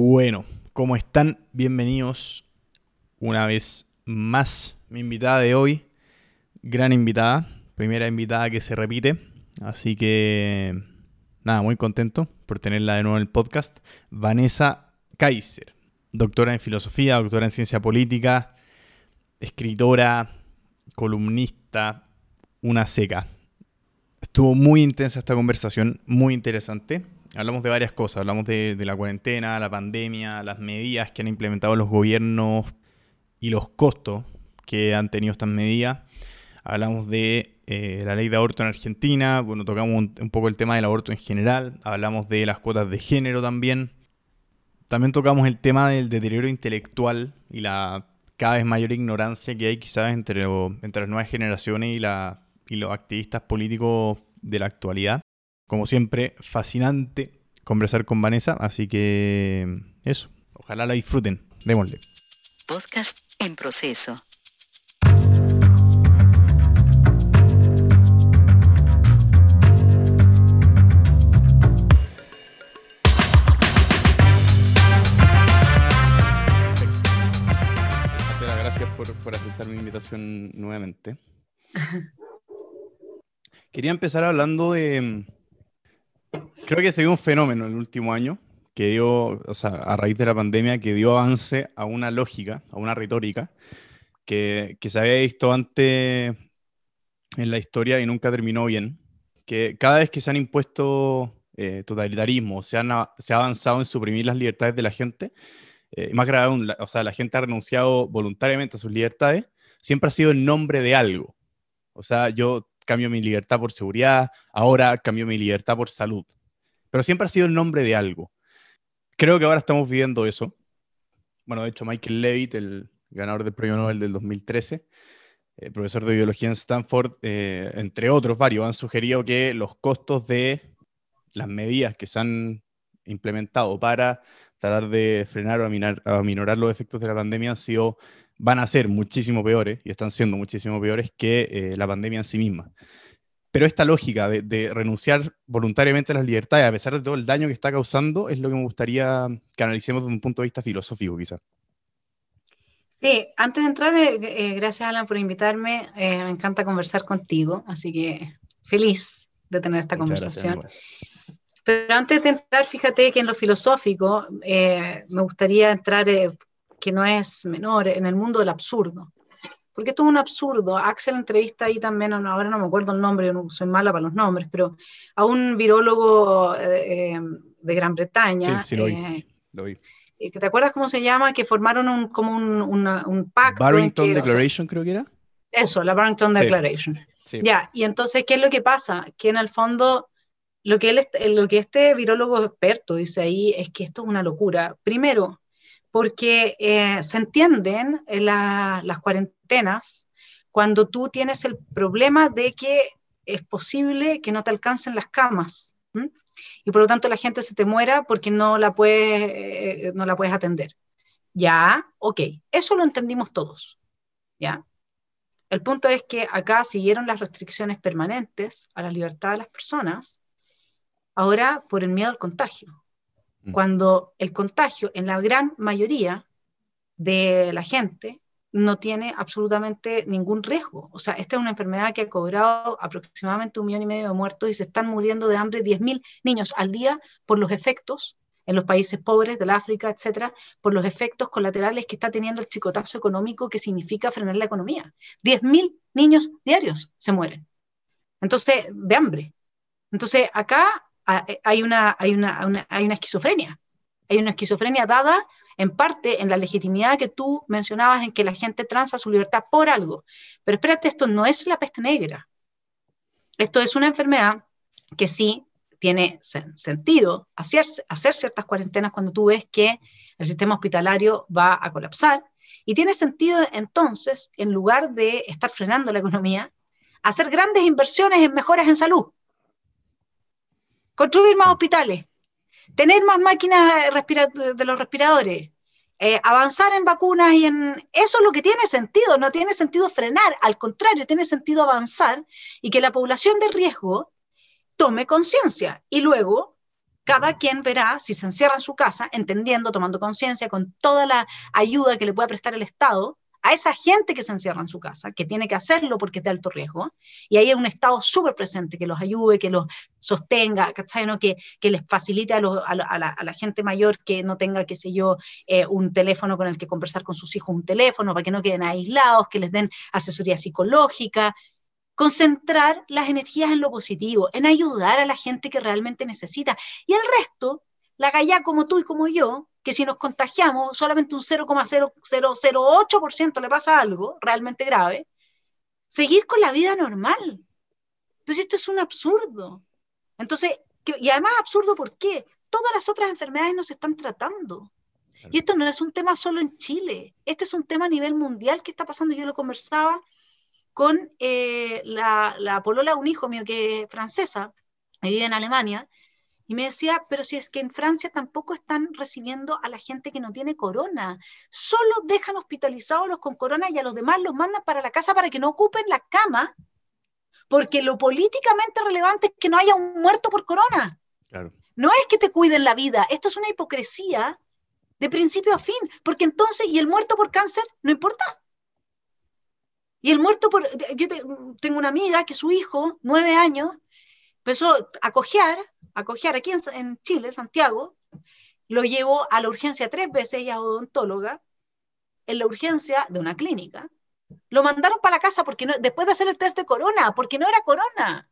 Bueno, ¿cómo están? Bienvenidos una vez más. Mi invitada de hoy, gran invitada, primera invitada que se repite, así que nada, muy contento por tenerla de nuevo en el podcast. Vanessa Kaiser, doctora en filosofía, doctora en ciencia política, escritora, columnista, una seca. Estuvo muy intensa esta conversación, muy interesante. Hablamos de varias cosas, hablamos de, la cuarentena, la pandemia, las medidas que han implementado los gobiernos y los costos que han tenido estas medidas. Hablamos de eh, la ley de aborto en Argentina, bueno, tocamos un, un, poco el tema del aborto en general, hablamos de las cuotas de género también. También tocamos el tema del deterioro intelectual y la cada vez mayor ignorancia que hay quizás entre, entre las nuevas generaciones y, la, y los activistas políticos de la actualidad. Como siempre, fascinante conversar con Vanessa, así que eso, ojalá la disfruten. Démosle. Podcast en proceso. por, aceptar mi invitación nuevamente. Quería empezar hablando de... Creo que se dio un fenómeno en el último año que dio, o sea, a raíz de la pandemia, que dio avance a una lógica, a una retórica, que, que se había visto antes en la historia y nunca terminó bien. Que cada vez que se han impuesto eh, totalitarismo, se, han, se ha avanzado en suprimir las libertades de la gente, eh, más grave aún, la, o sea, la gente ha renunciado voluntariamente a sus libertades, siempre ha sido en nombre de algo. O sea, yo cambio mi libertad por seguridad, ahora cambio mi libertad por salud. Pero siempre ha sido en nombre de algo. Creo que ahora estamos viviendo eso. Bueno, de hecho, Michael Levitt, el ganador del premio Nobel del 2013, eh, profesor de biología en Stanford, eh, entre otros varios, han sugerido que los costos de las medidas que se han implementado para tratar de frenar o aminorar, los efectos de la pandemia han sido, van a ser muchísimo peores y están siendo muchísimo peores que eh, la pandemia en sí misma. Pero esta lógica de, renunciar voluntariamente a las libertades, a pesar de todo el daño que está causando, es lo que me gustaría que analicemos desde un punto de vista filosófico, quizás. Sí, antes de entrar, eh, eh, gracias Alan por invitarme, me encanta conversar contigo, así que feliz de tener esta conversación. Pero antes de entrar, fíjate que en lo filosófico eh, me gustaría entrar, eh, que no es menor, en el mundo del absurdo. Porque esto es un absurdo. Axel entrevista ahí también, ahora no me acuerdo el nombre, soy mala para los nombres, pero a un virólogo eh, de Gran Bretaña. Sí, sí, lo vi. Lo vi. ¿Te acuerdas cómo se llama? Que formaron un, como un, un pacto. Barrington Declaration, creo que era. Eso, la Barrington Declaration. Sí. Ya, y entonces, ¿qué es lo que pasa? Que en el fondo lo que, él, lo que este virólogo experto dice ahí es que esto es una locura. Primero, porque eh, se entienden las cuarentenas cuando tú tienes el problema de que es posible que no te alcancen las camas y por lo tanto la gente se te muera porque no la puedes, eh, no la puedes atender. Ya, ok, eso lo entendimos todos. ¿ya? El punto es que acá siguieron las restricciones permanentes a la libertad de las personas Ahora, por el miedo al contagio. Mm. Cuando el contagio en la gran mayoría de la gente no tiene absolutamente ningún riesgo. O sea, esta es una enfermedad que ha cobrado aproximadamente un millón y medio de muertos y se están muriendo de hambre 10.000 niños al día por los efectos en los países pobres del África, etcétera, por los efectos colaterales que está teniendo el chicotazo económico que significa frenar la economía. 10.000 niños diarios se mueren. Entonces, de hambre. Entonces, acá hay una, hay una, hay una esquizofrenia. Hay una esquizofrenia dada en parte en la legitimidad que tú mencionabas en que la gente transa su libertad por algo. Pero espérate, esto no es la peste negra. Esto es una enfermedad que sí tiene sentido hacer, hacer ciertas cuarentenas cuando tú ves que el sistema hospitalario va a colapsar. Y tiene sentido entonces, en lugar de estar frenando la economía, hacer grandes inversiones en mejoras en salud construir más hospitales, tener más máquinas de los respiradores, eh, avanzar en vacunas y en... Eso es lo que tiene sentido, no tiene sentido frenar, al contrario, tiene sentido avanzar y que la población de riesgo tome conciencia. Y luego Cada quien verá si se encierra en su casa, entendiendo, tomando conciencia, con toda la ayuda que le pueda prestar el Estado, a esa gente que se encierra en su casa, que tiene que hacerlo porque es de alto riesgo, y ahí hay un Estado súper presente que los ayude, que los sostenga, Que, les facilite a, la, gente mayor que no tenga, qué sé yo, eh, un teléfono con el que conversar con sus hijos, un teléfono para que no queden aislados, que les den asesoría psicológica, concentrar las energías en lo positivo, en ayudar a la gente que realmente necesita. Y el resto, la galla como tú y como yo, que si nos contagiamos, solamente un 0,0008% le pasa algo realmente grave, seguir con la vida normal. Pues esto es un absurdo. Entonces, y además absurdo, ¿por qué? Todas las otras enfermedades nos están tratando. Y esto no es un tema solo en Chile, este es un tema a nivel mundial que está pasando. Yo lo conversaba con eh, la, la, polola de un hijo mío que es francesa, vive en Alemania, y me decía, pero si es que en Francia tampoco están recibiendo a la gente que no tiene corona, solo dejan hospitalizados los con corona y a los demás los mandan para la casa para que no ocupen la cama, porque lo políticamente relevante es que no haya un muerto por corona. No es que te cuiden la vida, esto es una hipocresía de principio a fin, porque entonces, ¿y el muerto por cáncer? No importa. Y el muerto por... Yo tengo una amiga que su hijo, nueve años, empezó a cojear, a aquí en, Chile, Santiago, lo llevó a la urgencia tres veces, ella es odontóloga, en la urgencia de una clínica. Lo mandaron para la casa porque después de hacer el test de corona, porque no era corona.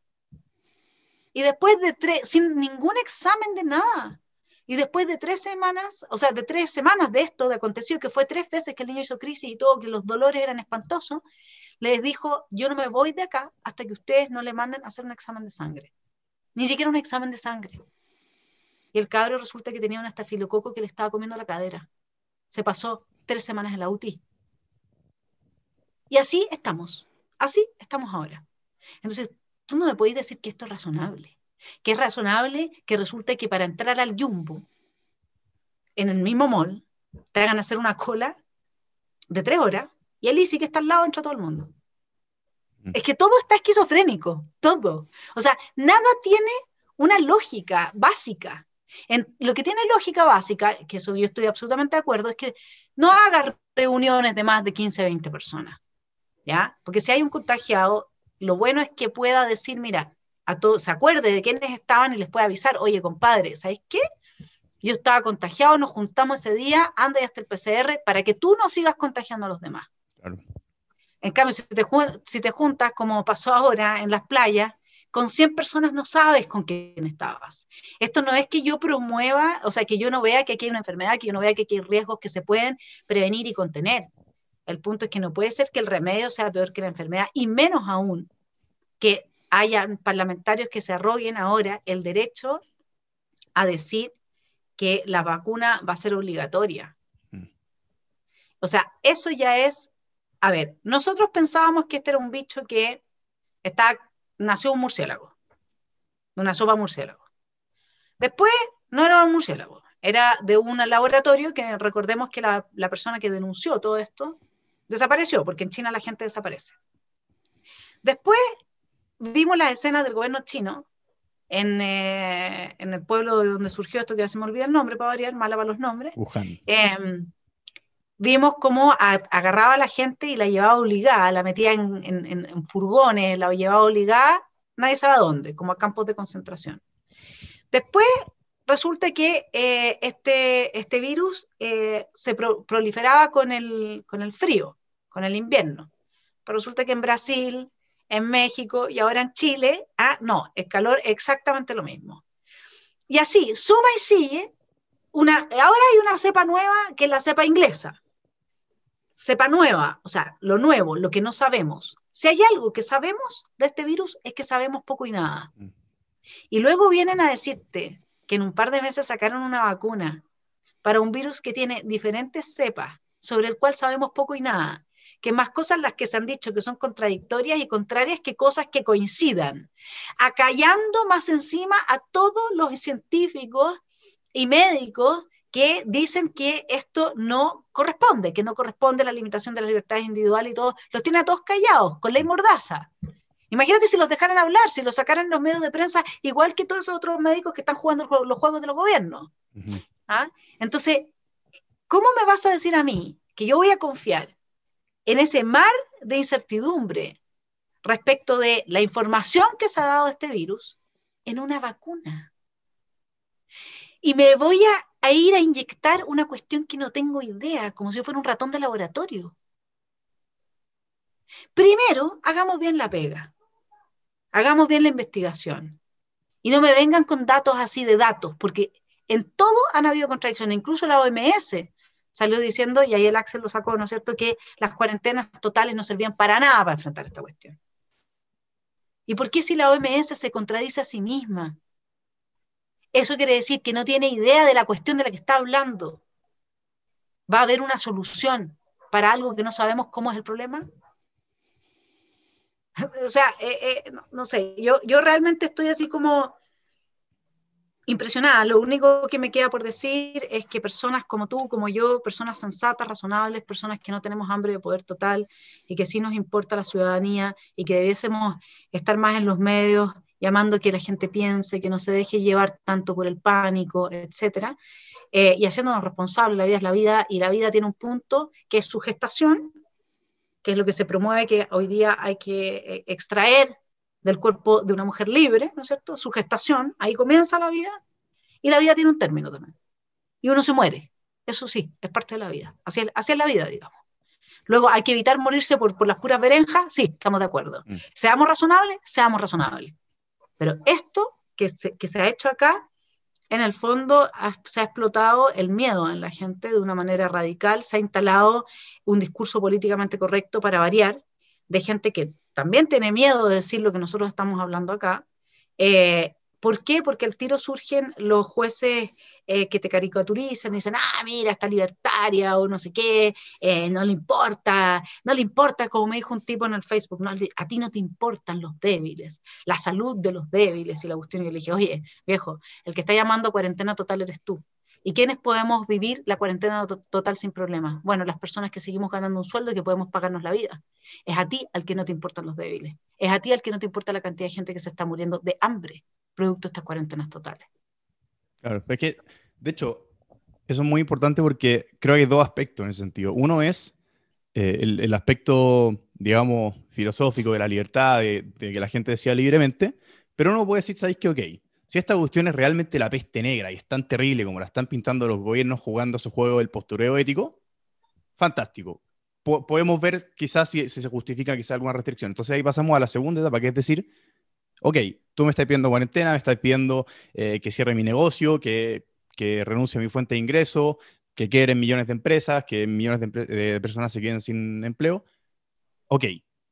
Y después de tres, sin ningún examen de nada. Y después de tres semanas, o sea, de tres semanas de esto, de acontecido, que fue tres veces que el niño hizo crisis y todo, que los dolores eran espantosos, les dijo, yo no me voy de acá hasta que ustedes no le manden a hacer un examen de sangre. Ni siquiera un examen de sangre. Y el cabro resulta que tenía un estafilococo que le estaba comiendo la cadera. Se pasó tres semanas en la UTI. Y así estamos. Así estamos ahora. Entonces, tú no me podés decir que esto es razonable. Que es razonable que resulte que para entrar al Jumbo, en el mismo mall, te hagan hacer una cola de tres horas y el sí que está al lado entra todo el mundo. Es que todo está esquizofrénico, todo. O sea, nada tiene una lógica básica. En, lo que tiene lógica básica, que eso yo estoy absolutamente de acuerdo, es que no haga reuniones de más de 15, 20 personas. ¿Ya? Porque si hay un contagiado, lo bueno es que pueda decir, mira, a todos, se acuerde de quiénes estaban y les puede avisar, oye, compadre, ¿sabes qué? Yo estaba contagiado, nos juntamos ese día, anda y hasta el PCR para que tú no sigas contagiando a los demás. En cambio, si te, si te juntas, como pasó ahora en las playas, con 100 personas no sabes con quién estabas. Esto no es que yo promueva, o sea, que yo no vea que aquí hay una enfermedad, que yo no vea que aquí hay riesgos que se pueden prevenir y contener. El punto es que no puede ser que el remedio sea peor que la enfermedad, y menos aún que haya parlamentarios que se arroguen ahora el derecho a decir que la vacuna va a ser obligatoria. Mm. O sea, eso ya es a ver, nosotros pensábamos que este era un bicho que está, nació un murciélago, una sopa murciélago. Después no era un murciélago, era de un laboratorio que recordemos que la, persona que denunció todo esto desapareció, porque en China la gente desaparece. Después vimos la escena del gobierno chino en, eh, en, el pueblo de donde surgió esto, que ya se me olvida el nombre para variar, mala para los nombres. Wuhan. Em, vimos cómo agarraba a la gente y la llevaba obligada, la metía en, furgones, la llevaba obligada, nadie sabe dónde, como a campos de concentración. Después resulta que eh, este, este virus eh, se proliferaba con el, con el frío, con el invierno. Pero resulta que en Brasil, en México y ahora en Chile, ah, no, el calor exactamente lo mismo. Y así, suma y sigue, una, ahora hay una cepa nueva que es la cepa inglesa cepa nueva, o sea, lo nuevo, lo que no sabemos. Si hay algo que sabemos de este virus es que sabemos poco y nada. Y luego vienen a decirte que en un par de meses sacaron una vacuna para un virus que tiene diferentes cepas, sobre el cual sabemos poco y nada, que más cosas las que se han dicho que son contradictorias y contrarias que cosas que coincidan, acallando más encima a todos los científicos y médicos que dicen que esto no corresponde, que no corresponde a la limitación de las libertades individuales y todo, los tiene a todos callados, con ley mordaza. Imagínate si los dejaran hablar, si los sacaran en los medios de prensa, igual que todos esos otros médicos que están jugando los juegos de los gobiernos. ¿Ah? Entonces, ¿cómo me vas a decir a mí que yo voy a confiar en ese mar de incertidumbre respecto de la información que se ha dado de este virus en una vacuna? Y me voy a, ir a inyectar una cuestión que no tengo idea, como si yo fuera un ratón de laboratorio. Primero, hagamos bien la pega. Hagamos bien la investigación. Y no me vengan con datos así de datos, porque en todo han habido contradicciones. Incluso la OMS salió diciendo, y ahí el Axel lo sacó, ¿no es cierto?, que las cuarentenas totales no servían para nada para enfrentar esta cuestión. ¿Y por qué si la OMS se contradice a sí misma? Eso quiere decir que no tiene idea de la cuestión de la que está hablando. ¿Va a haber una solución para algo que no sabemos cómo es el problema? o sea, eh, eh, no, sé, yo, yo realmente estoy así como impresionada. Lo único que me queda por decir es que personas como tú, como yo, personas sensatas, razonables, personas que no tenemos hambre de poder total y que sí nos importa la ciudadanía y que debiésemos estar más en los medios llamando que la gente piense, que no se deje llevar tanto por el pánico, etcétera, eh, y haciéndonos responsables. La vida es la vida y la vida tiene un punto que es su gestación que es lo que se promueve, que hoy día hay que eh, extraer del cuerpo de una mujer libre, ¿no es cierto? Su gestación, ahí comienza la vida, y la vida tiene un término también. Y uno se muere, eso sí, es parte de la vida, así, es la vida, digamos. Luego, ¿hay que evitar morirse por, por las puras berenjas? Sí, estamos de acuerdo. Mm. Seamos razonables, seamos razonables. Pero esto que que se ha hecho acá en el fondo se ha explotado el miedo en la gente de una manera radical, se ha instalado un discurso políticamente correcto para variar, de gente que también tiene miedo de decir lo que nosotros estamos hablando acá, eh, ¿Por qué? Porque al tiro surgen los jueces eh, que te caricaturizan y dicen, ah, mira, está libertaria o no sé qué, eh, no le importa, no le importa, como me dijo un tipo en el Facebook, no, a ti no te importan los débiles, la salud de los débiles y la cuestión. Yo le dije, oye, viejo, el que está llamando cuarentena total eres tú. ¿Y quiénes podemos vivir la cuarentena total sin problemas? Bueno, las personas que seguimos ganando un sueldo y que podemos pagarnos la vida. Es a ti al que no te importan los débiles. Es a ti al que no te importa la cantidad de gente que se está muriendo de hambre producto de estas cuarentenas totales. Claro, es que, de hecho, eso es muy importante porque creo que hay dos aspectos en ese sentido. Uno es eh, el, aspecto, digamos, filosófico de la libertad, de, que la gente decida libremente, pero uno puede decir, ¿sabéis qué? Ok, si esta cuestión es realmente la peste negra y es tan terrible como la están pintando los gobiernos jugando a su juego del postureo ético, fantástico. podemos ver quizás si, se justifica quizás alguna restricción. Entonces ahí pasamos a la segunda etapa, que es decir, ok, tú me estás pidiendo cuarentena, me estás pidiendo eh, que cierre mi negocio, que, que, renuncie a mi fuente de ingreso, que queden millones de empresas, que millones de, personas se queden sin empleo. Ok,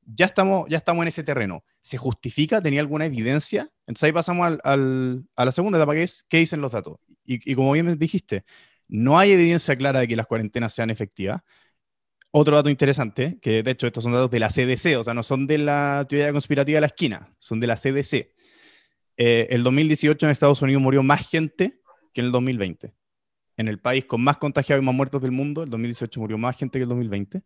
ya estamos, ya estamos en ese terreno. ¿Se justifica? ¿Tenía alguna evidencia? Entonces ahí pasamos al, a la segunda etapa, que es qué dicen los datos. Y, como bien dijiste, no hay evidencia clara de que las cuarentenas sean efectivas. Otro dato interesante, que de hecho estos son datos de la CDC, o sea, no son de la teoría conspirativa de la esquina, son de la CDC. Eh, el 2018 en Estados Unidos murió más gente que en el 2020. En el país con más contagiados y más muertos del mundo, el 2018 murió más gente que el 2020.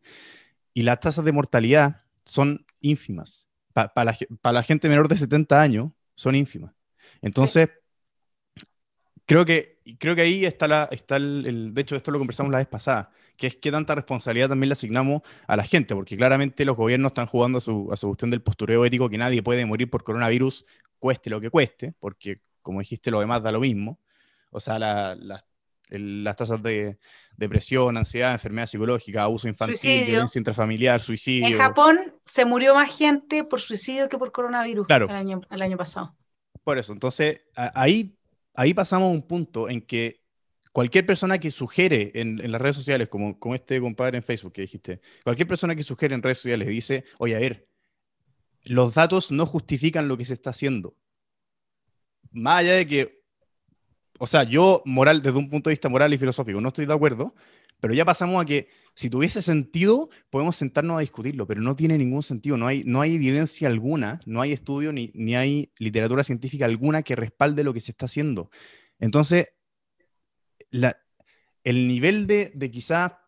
Y las tasas de mortalidad son ínfimas. Para la, la, gente menor de 70 años, son ínfimas. Entonces, creo, que, creo que ahí está, la, está el, De hecho, esto lo conversamos la vez pasada que es qué tanta responsabilidad también le asignamos a la gente, porque claramente los gobiernos están jugando a su, a su cuestión del postureo ético, que nadie puede morir por coronavirus, cueste lo que cueste, porque como dijiste, lo demás da lo mismo. O sea, las tasas de depresión, ansiedad, enfermedad psicológica, abuso infantil, violencia intrafamiliar, suicidio. En Japón se murió más gente por suicidio que por coronavirus el, año, el año pasado. Por eso, entonces ahí, ahí pasamos a un punto en que cualquier persona que sugiere en, las redes sociales, como, como este compadre en Facebook que dijiste, cualquier persona que sugiere en redes sociales dice, oye, a ver, los datos no justifican lo que se está haciendo. Más allá de que, o sea, yo moral, desde un punto de vista moral y filosófico, no estoy de acuerdo, pero ya pasamos a que si tuviese sentido, podemos sentarnos a discutirlo, pero no tiene ningún sentido, no hay, no hay evidencia alguna, no hay estudio ni, ni hay literatura científica alguna que respalde lo que se está haciendo. Entonces, el nivel de, de quizá,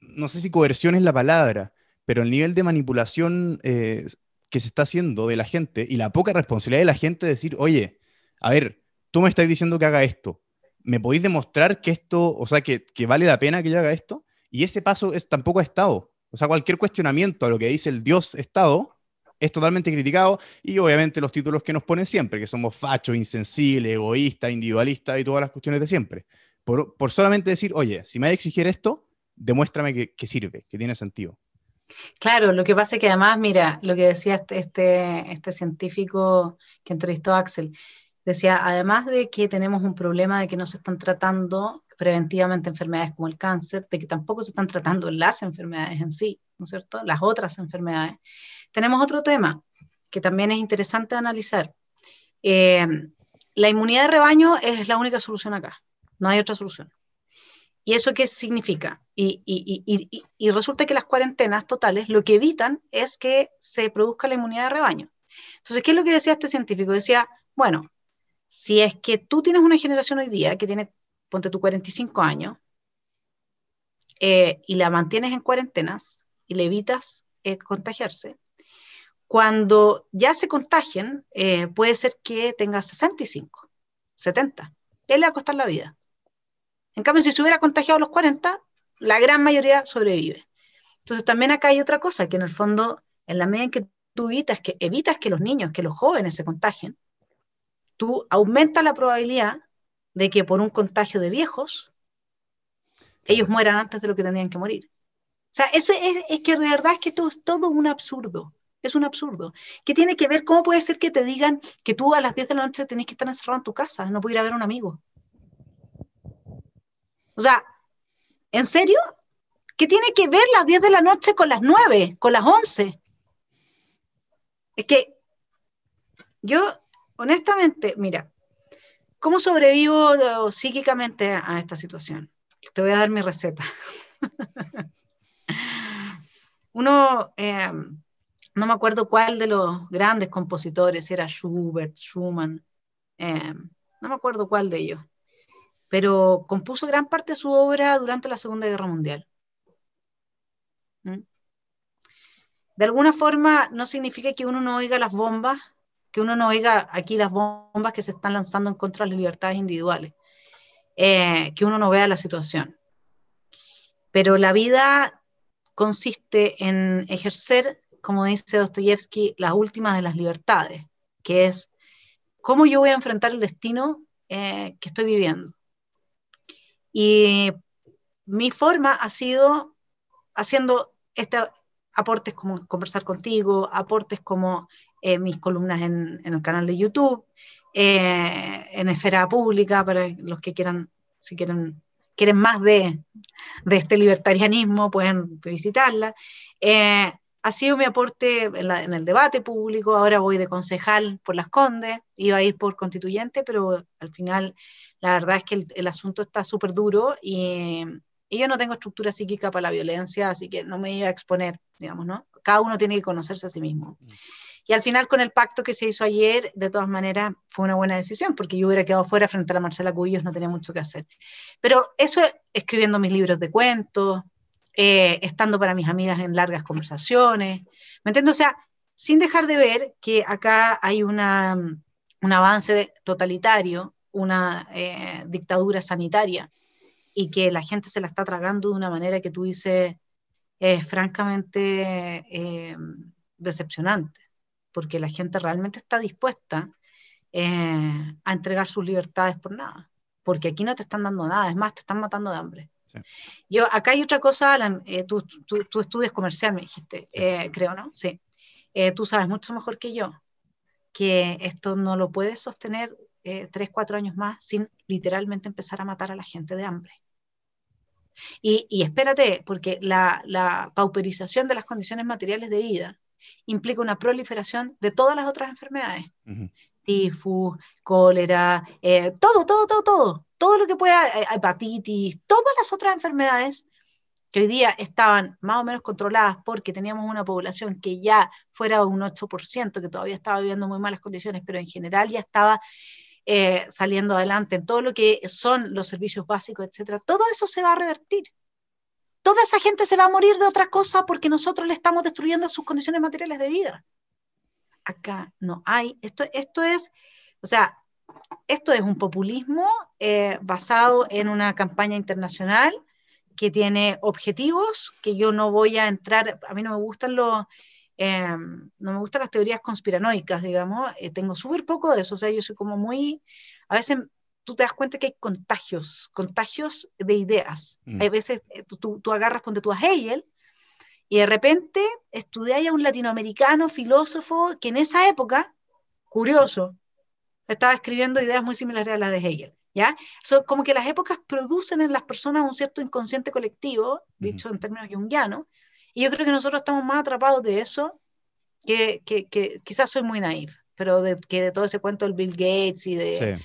no sé si coerción es la palabra, pero el nivel de manipulación eh, que se está haciendo de la gente y la poca responsabilidad de la gente de decir, oye, a ver, tú me estás diciendo que haga esto, ¿me podéis demostrar que esto, o sea, que, vale la pena que yo haga esto? Y ese paso es, tampoco ha estado. O sea, cualquier cuestionamiento a lo que dice el Dios Estado es totalmente criticado y obviamente los títulos que nos ponen siempre, que somos fachos, insensibles, egoístas, individualistas y todas las cuestiones de siempre. Por, solamente decir, oye, si me hay que exigir esto, demuéstrame que, que, sirve, que tiene sentido. Claro, lo que pasa es que además, mira, lo que decía este, este, este científico que entrevistó a Axel, decía, además de que tenemos un problema de que no se están tratando preventivamente enfermedades como el cáncer, de que tampoco se están tratando las enfermedades en sí, ¿no es cierto? Las otras enfermedades. Tenemos otro tema que también es interesante analizar. Eh, la inmunidad de rebaño es la única solución acá, no hay otra solución. ¿Y eso qué significa? Y, y, y, resulta que las cuarentenas totales lo que evitan es que se produzca la inmunidad de rebaño. Entonces, ¿qué es lo que decía este científico? Decía, bueno, si es que tú tienes una generación hoy día que tiene ponte tu 45 años, eh, y la mantienes en cuarentenas y le evitas eh, contagiarse, cuando ya se contagien, eh, puede ser que tenga 65, 70. Él le va a costar la vida. En cambio, si se hubiera contagiado a los 40, la gran mayoría sobrevive. Entonces, también acá hay otra cosa, que en el fondo, en la medida en que tú evitas que, evitas que los niños, que los jóvenes se contagien, tú aumentas la probabilidad de que por un contagio de viejos, ellos mueran antes de lo que tenían que morir. O sea, eso es, es, que de verdad es que esto es todo un absurdo. Es un absurdo. ¿Qué tiene que ver? ¿Cómo puede ser que te digan que tú a las 10 de la noche tenés que estar encerrado en tu casa? No puedes ir a ver a un amigo. O sea, ¿en serio? ¿Qué tiene que ver las 10 de la noche con las 9, con las 11? Es que yo, honestamente, mira, ¿Cómo sobrevivo eh, psíquicamente a esta situación? Te voy a dar mi receta. Uno, em, no me acuerdo cuál de los grandes compositores, era Schubert, Schumann, em, no me acuerdo cuál de ellos, pero compuso gran parte de su obra durante la Segunda Guerra Mundial. ¿Mm? De alguna forma, no significa que uno no oiga las bombas que uno no oiga aquí las bombas que se están lanzando en contra de las libertades individuales, eh, que uno no vea la situación. Pero la vida consiste en ejercer, como dice Dostoyevsky, las últimas de las libertades, que es cómo yo voy a enfrentar el destino eh, que estoy viviendo. Y mi forma ha sido haciendo este, aportes como conversar contigo, aportes como eh, mis columnas en, el canal de YouTube, eh, en esfera pública, para los que quieran, si quieren, quieren más de, de este libertarianismo, pueden visitarla. Eh, ha sido mi aporte en, el debate público, ahora voy de concejal por Las Condes, iba a ir por constituyente, pero al final la verdad es que el, el asunto está súper duro y, y, yo no tengo estructura psíquica para la violencia, así que no me iba a exponer, digamos, ¿no? Cada uno tiene que conocerse a sí mismo. Mm. Y al final, con el pacto que se hizo ayer, de todas maneras, fue una buena decisión, porque yo hubiera quedado fuera frente a la Marcela Cubillos, no tenía mucho que hacer. Pero eso, escribiendo mis libros de cuentos, eh, estando para mis amigas en largas conversaciones, ¿me entiendes? O sea, sin dejar de ver que acá hay una, un avance totalitario, una eh, dictadura sanitaria, y que la gente se la está tragando de una manera que tú dices es francamente eh, decepcionante porque la gente realmente está dispuesta eh, a entregar sus libertades por nada, porque aquí no te están dando nada, es más, te están matando de hambre. Yo, acá hay otra cosa, Alan, eh, tú, estudias comercial, me dijiste, eh, creo, ¿no? Sí. tú sabes mucho mejor que yo que esto no lo puedes sostener tres, cuatro años más sin literalmente empezar a matar a la gente de hambre. Y, y espérate, porque la, la pauperización de las condiciones materiales de vida implica una proliferación de todas las otras enfermedades. Tifus, cólera, eh, todo, todo, todo, todo. Todo lo que pueda, eh, hepatitis, todas las otras enfermedades que hoy día estaban más o menos controladas porque teníamos una población que ya fuera un 8%, que todavía estaba viviendo muy malas condiciones, pero en general ya estaba eh, saliendo adelante en todo lo que son los servicios básicos, etcétera. Todo eso se va a revertir toda esa gente se va a morir de otra cosa porque nosotros le estamos destruyendo sus condiciones materiales de vida. acá no hay. Esto, esto es, o sea, esto es un populismo eh, basado en una campaña internacional que tiene objetivos que yo no voy a entrar, a mí no me gustan los, eh, no me gustan las teorías conspiranoicas, digamos, eh, tengo súper poco de eso, o sea, yo soy como muy, a veces tú te das cuenta que hay contagios, contagios de ideas. Mm. Hay veces tú, tú, agarras, ponte tú a Hegel, y de repente estudiáis a un latinoamericano filósofo que en esa época, curioso, estaba escribiendo ideas muy similares a las de Hegel. ¿Ya? como que las épocas producen en las personas un cierto inconsciente colectivo, dicho en términos jungianos, y yo creo que nosotros estamos más atrapados de eso que, que, que quizás soy muy naive, pero de, que de todo ese cuento del Bill Gates y de...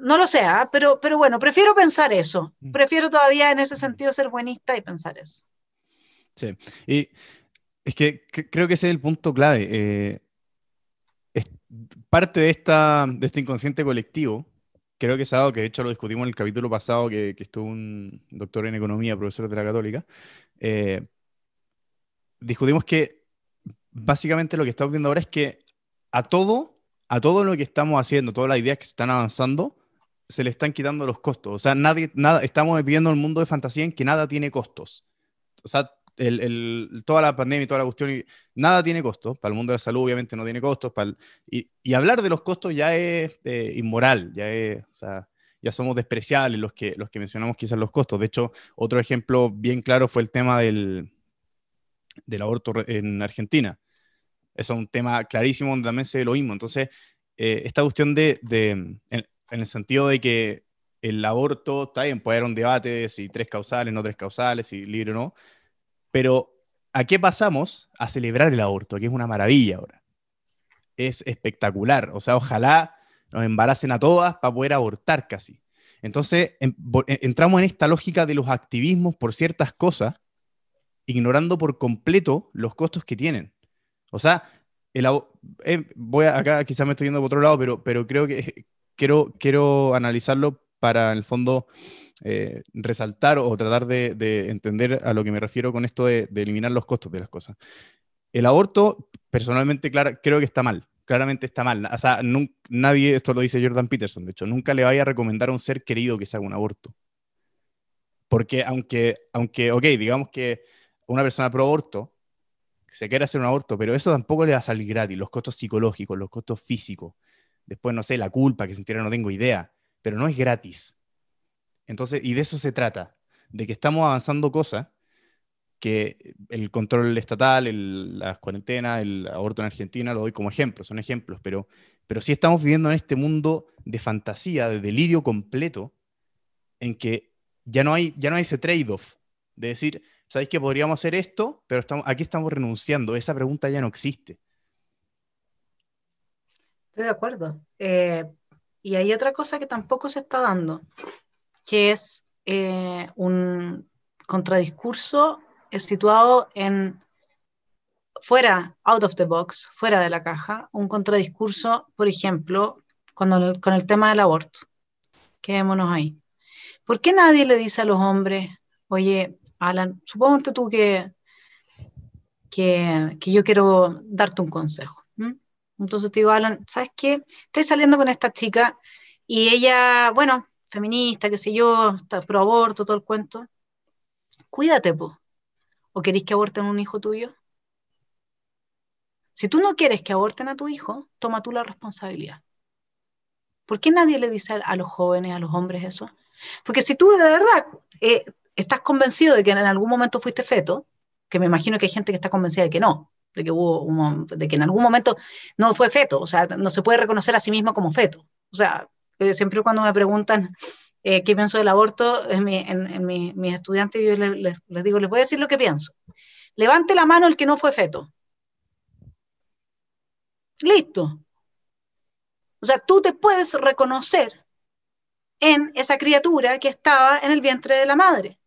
No, lo sé, ¿ah? pero, pero bueno, prefiero pensar eso. Mm. Prefiero todavía en ese sentido ser buenista y pensar eso. Sí, y es que creo que ese es el punto clave. Eh, es parte de, esta, de este inconsciente colectivo, creo que es algo que de hecho lo discutimos en el capítulo pasado, que, que estuvo un doctor en economía, profesor de la católica, eh, discutimos que básicamente lo que estamos viendo ahora es que a todo, a todo lo que estamos haciendo, todas las ideas que se están avanzando, se le están quitando los costos. O sea, nadie, nada, estamos viviendo un mundo de fantasía en que nada tiene costos. O sea, el, toda la pandemia y toda la cuestión, nada tiene costos. Para el mundo de la salud, obviamente, no tiene costos. Y, hablar de los costos ya es eh, inmoral, ya es, o sea, ya somos despreciables los que, los que mencionamos quizás los costos. De hecho, otro ejemplo bien claro fue el tema del aborto en Argentina. Eso es un tema clarísimo donde también se ve lo mismo. Entonces, eh, esta cuestión de, en, el sentido de que el aborto, está bien, puede haber un debate de si tres causales, no tres causales, si libre o no, pero ¿a qué pasamos? A celebrar el aborto, que es una maravilla ahora. Es espectacular. O sea, ojalá nos embaracen a todas para poder abortar casi. Entonces, em, e, entramos en esta lógica de los activismos por ciertas cosas, ignorando por completo los costos que tienen. O sea, el, eh, voy acá quizás me estoy yendo por otro lado, pero, pero creo que quiero, quiero analizarlo para, en el fondo, eh, resaltar o tratar de, entender a lo que me refiero con esto de, eliminar los costos de las cosas. El aborto, personalmente, creo que está mal. Claramente está mal. O sea, nadie, esto lo dice Jordan Peterson, de hecho, nunca le vaya a recomendar a un ser querido que se haga un aborto. Porque aunque, aunque ok, digamos que una persona pro aborto se quiere hacer un aborto, pero eso tampoco le va a salir gratis. Los costos psicológicos, los costos físicos. Después, no sé, la culpa que sintiera, no tengo idea. Pero no es gratis. Entonces, y de eso se trata, de que estamos avanzando cosas que el control estatal, las cuarentenas, el aborto en Argentina, lo doy como ejemplo, son ejemplos, pero, pero sí estamos viviendo en este mundo de fantasía, de delirio completo, en que ya no hay, ya no hay ese trade-off de decir, ¿sabéis que podríamos hacer esto? Pero estamos, aquí estamos renunciando, esa pregunta ya no existe. Estoy de acuerdo. Eh, y hay otra cosa que tampoco se está dando, que es eh, un contradiscurso situado en fuera, out of the box, fuera de la caja, un contradiscurso, por ejemplo, cuando con el tema del aborto. Quedémonos ahí. ¿Por qué nadie le dice a los hombres, oye, Alan, supongo tú que, que, que, yo quiero darte un consejo? Entonces te digo, Alan, ¿sabes qué? Estoy saliendo con esta chica y ella, bueno, feminista, qué sé yo, está pro aborto, todo el cuento. Cuídate, po. ¿O queréis que aborten un hijo tuyo? Si tú no quieres que aborten a tu hijo, toma tú la responsabilidad. ¿Por qué nadie le dice a los jóvenes, a los hombres eso? Porque si tú de verdad eh, estás convencido de que en algún momento fuiste feto, que me imagino que hay gente que está convencida de que no, de que, hubo de que en algún momento no fue feto, o sea, no se puede reconocer a sí mismo como feto. O sea, siempre cuando me preguntan eh, qué pienso del aborto, en, en, mis estudiantes yo les, les, digo, les voy a decir lo que pienso. Levante la mano el que no fue feto. Listo. O sea, tú te puedes reconocer en esa criatura que estaba en el vientre de la madre.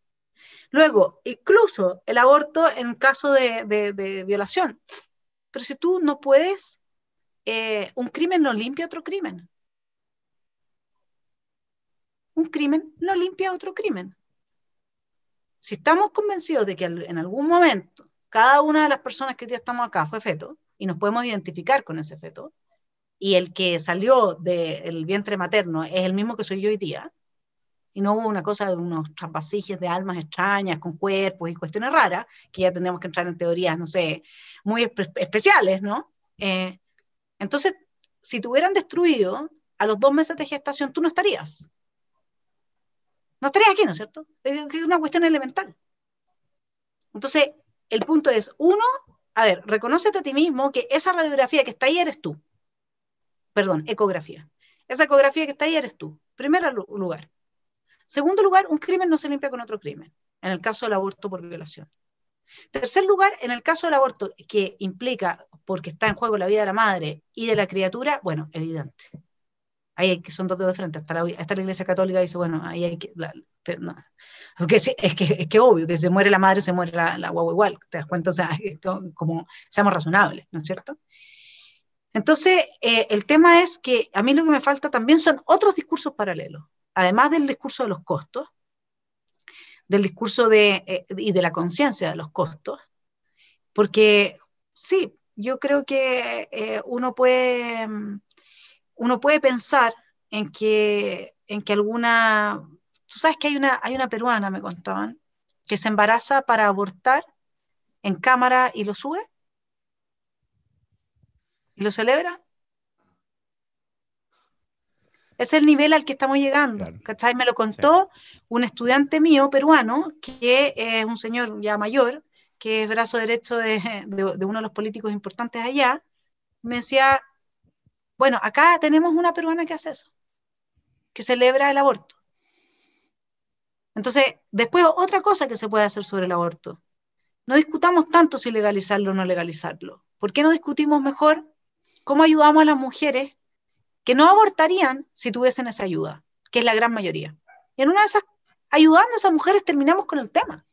Luego, incluso el aborto en caso de, violación. Pero si tú no puedes, eh, un crimen no limpia otro crimen un crimen no limpia otro crimen. Si estamos convencidos de que en algún momento cada una de las personas que ya estamos acá fue feto, y nos podemos identificar con ese feto, y el que salió del vientre materno es el mismo que soy yo hoy día, y no hubo una cosa de unos trapasillos de almas extrañas con cuerpos y cuestiones raras, que ya tendríamos que entrar en teorías, no sé, muy especiales, ¿no? Eh, entonces, si te hubieran destruido a los dos meses de gestación, tú no estarías. No estarías aquí, ¿no es cierto? Es una cuestión elemental. Entonces, el punto es, uno, a ver, reconócete a ti mismo que esa radiografía que está ahí eres tú. Perdón, ecografía. Esa ecografía que está ahí eres tú. Primer lugar. Segundo lugar, un crimen no se limpia con otro crimen, en el caso del aborto por violación. Tercer lugar, en el caso del aborto que implica, porque está en juego la vida de la madre y de la criatura, bueno, evidente. Ahí son dos dedos de frente. Hasta la, la Iglesia Católica dice, bueno, ahí hay que. es, que, es que obvio que se muere la madre, se muere la, la guagua igual. ¿Te das cuenta? O sea, como seamos razonables, ¿no es cierto? Entonces, eh, el tema es que a mí lo que me falta también son otros discursos paralelos, además del discurso de los costos, del discurso de, eh, y de la conciencia de los costos, porque sí, yo creo que eh, uno puede uno puede pensar en que, en que alguna, tú sabes que hay una, hay una peruana, me contaban, que se embaraza para abortar en cámara y lo sube y lo celebra. Es el nivel al que estamos llegando. ¿cachai? Me lo contó un estudiante mío peruano, que es un señor ya mayor, que es brazo derecho de, de uno de los políticos importantes allá. Me decía, bueno, acá tenemos una peruana que hace eso, que celebra el aborto. Entonces, después otra cosa que se puede hacer sobre el aborto. No discutamos tanto si legalizarlo o no legalizarlo. ¿Por qué no discutimos mejor cómo ayudamos a las mujeres que no abortarían si tuviesen esa ayuda, que es la gran mayoría? Y en una de esas, ayudando a esas mujeres, terminamos con el tema.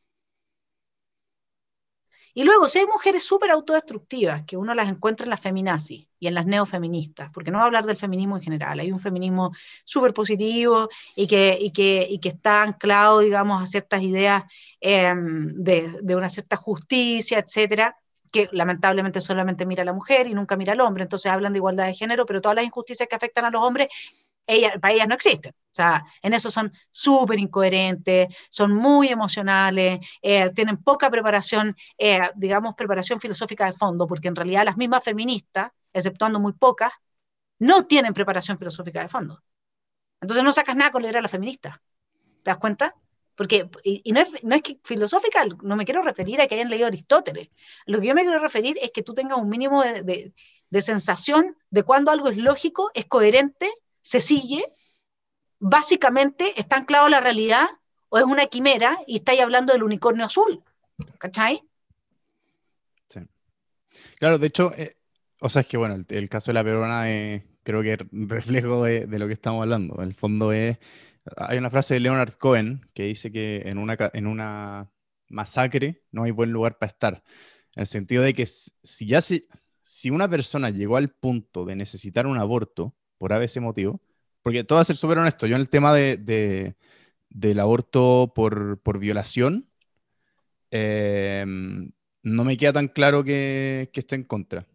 Y luego, si hay mujeres súper autodestructivas, que uno las encuentra en las feminazis y en las neofeministas, porque no voy a hablar del feminismo en general, hay un feminismo súper positivo y que, y, que, y que está anclado, digamos, a ciertas ideas em, de, de, una cierta justicia, etcétera, que lamentablemente solamente mira a la mujer y nunca mira al hombre, entonces hablan de igualdad de género, pero todas las injusticias que afectan a los hombres para ellas no existen. O sea, en eso son súper incoherentes, son muy emocionales, eh, tienen poca preparación, eh, digamos, preparación filosófica de fondo, porque en realidad las mismas feministas, exceptuando muy pocas, no tienen preparación filosófica de fondo. Entonces no sacas nada con leer a la feminista. ¿Te das cuenta? Porque, y, no, es, no, es, que filosófica, no me quiero referir a que hayan leído Aristóteles. Lo que yo me quiero referir es que tú tengas un mínimo de, de, de sensación de cuando algo es lógico, es coherente se sigue, básicamente está anclado a la realidad o es una quimera y estáis hablando del unicornio azul. ¿Cachai? Sí. Claro, de hecho, eh, o sea, es que bueno, el, caso de la perona es, creo que reflejo de, lo que estamos hablando. En el fondo es, hay una frase de Leonard Cohen que dice que en una, en una masacre no hay buen lugar para estar. En el sentido de que si ya si, si una persona llegó al punto de necesitar un aborto, por ese motivo. Porque todo va a ser súper honesto, yo en el tema de, del aborto por, por violación, em, no me queda tan claro que, que esté en contra,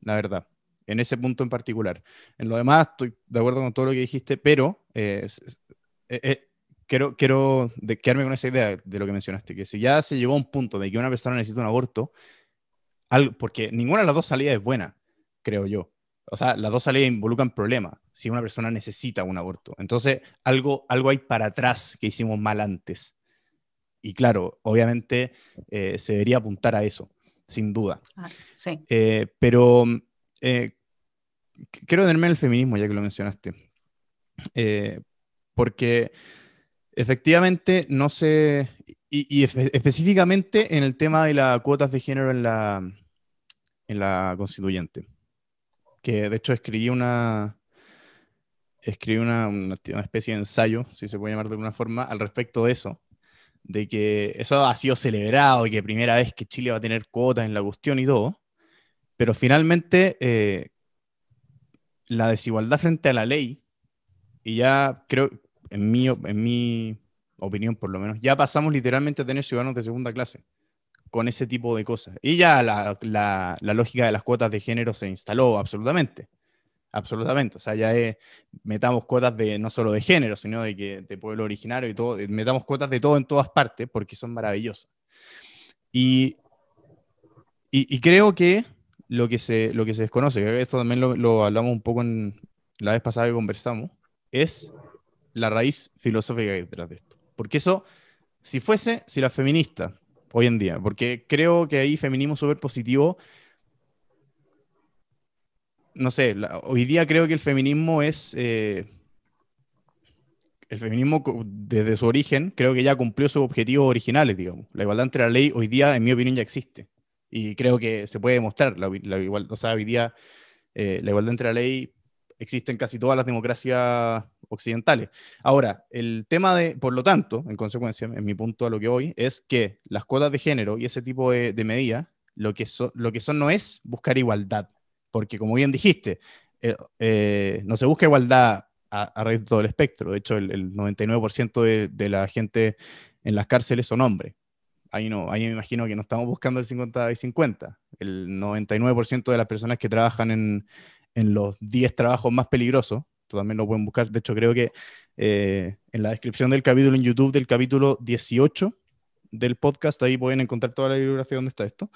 la verdad, en ese punto en particular. En lo demás, estoy de acuerdo con todo lo que dijiste, pero eh, eh, eh, quiero, quiero quedarme con esa idea de lo que mencionaste, que si ya se llegó a un punto de que una persona necesita un aborto, algo, porque ninguna de las dos salidas es buena, creo yo o sea, las dos salidas involucran problemas si una persona necesita un aborto. Entonces, algo, algo hay para atrás que hicimos mal antes. Y claro, obviamente eh, se debería apuntar a eso, sin duda. Ah, sí. Eh, pero eh, quiero tenerme el feminismo, ya que lo mencionaste. porque efectivamente no sé, y, y específicamente en el tema de las cuotas de género en la, en la constituyente que de hecho escribí una, escribí una, una, especie de ensayo, si se puede llamar de alguna forma, al respecto de eso, de que eso ha sido celebrado y que primera vez que Chile va a tener cuotas en la cuestión y todo, pero finalmente eh, la desigualdad frente a la ley, y ya creo, en mi, en mi opinión por lo menos, ya pasamos literalmente a tener ciudadanos de segunda clase, con ese tipo de cosas. Y ya la, lógica de las cuotas de género se instaló absolutamente. Absolutamente. O sea, ya es, metamos cuotas de no solo de género, sino de, que, de pueblo originario y todo. Metamos cuotas de todo en todas partes porque son maravillosas. Y, y, creo que lo que, se, lo que se desconoce, esto también lo, hablamos un poco en la vez pasada que conversamos, es la raíz filosófica detrás de esto. Porque eso, si fuese, si la feminista hoy en día, porque creo que ahí feminismo súper positivo, no sé, hoy día creo que el feminismo es... Eh, el feminismo desde su origen creo que ya cumplió sus objetivos originales, digamos. La igualdad entre la ley hoy día, en mi opinión, ya existe. Y creo que se puede demostrar. La, igualdad, o sea, hoy día eh, la igualdad entre la ley existe en casi todas las democracias occidentales. Ahora, el tema de, por lo tanto, en consecuencia, en mi punto a lo que voy, es que las cuotas de género y ese tipo de, medidas, lo que, lo que son no es buscar igualdad, porque como bien dijiste, eh, eh, no se busca igualdad a, raíz de todo el espectro. De hecho, el, 99% de, de, la gente en las cárceles son hombres. Ahí no, ahí me imagino que no estamos buscando el 50 y 50. El 99% de las personas que trabajan en, en los 10 trabajos más peligrosos, también lo pueden buscar. De hecho, creo que eh, en la descripción del capítulo en YouTube del capítulo 18 del podcast, ahí pueden encontrar toda la bibliografía donde está esto.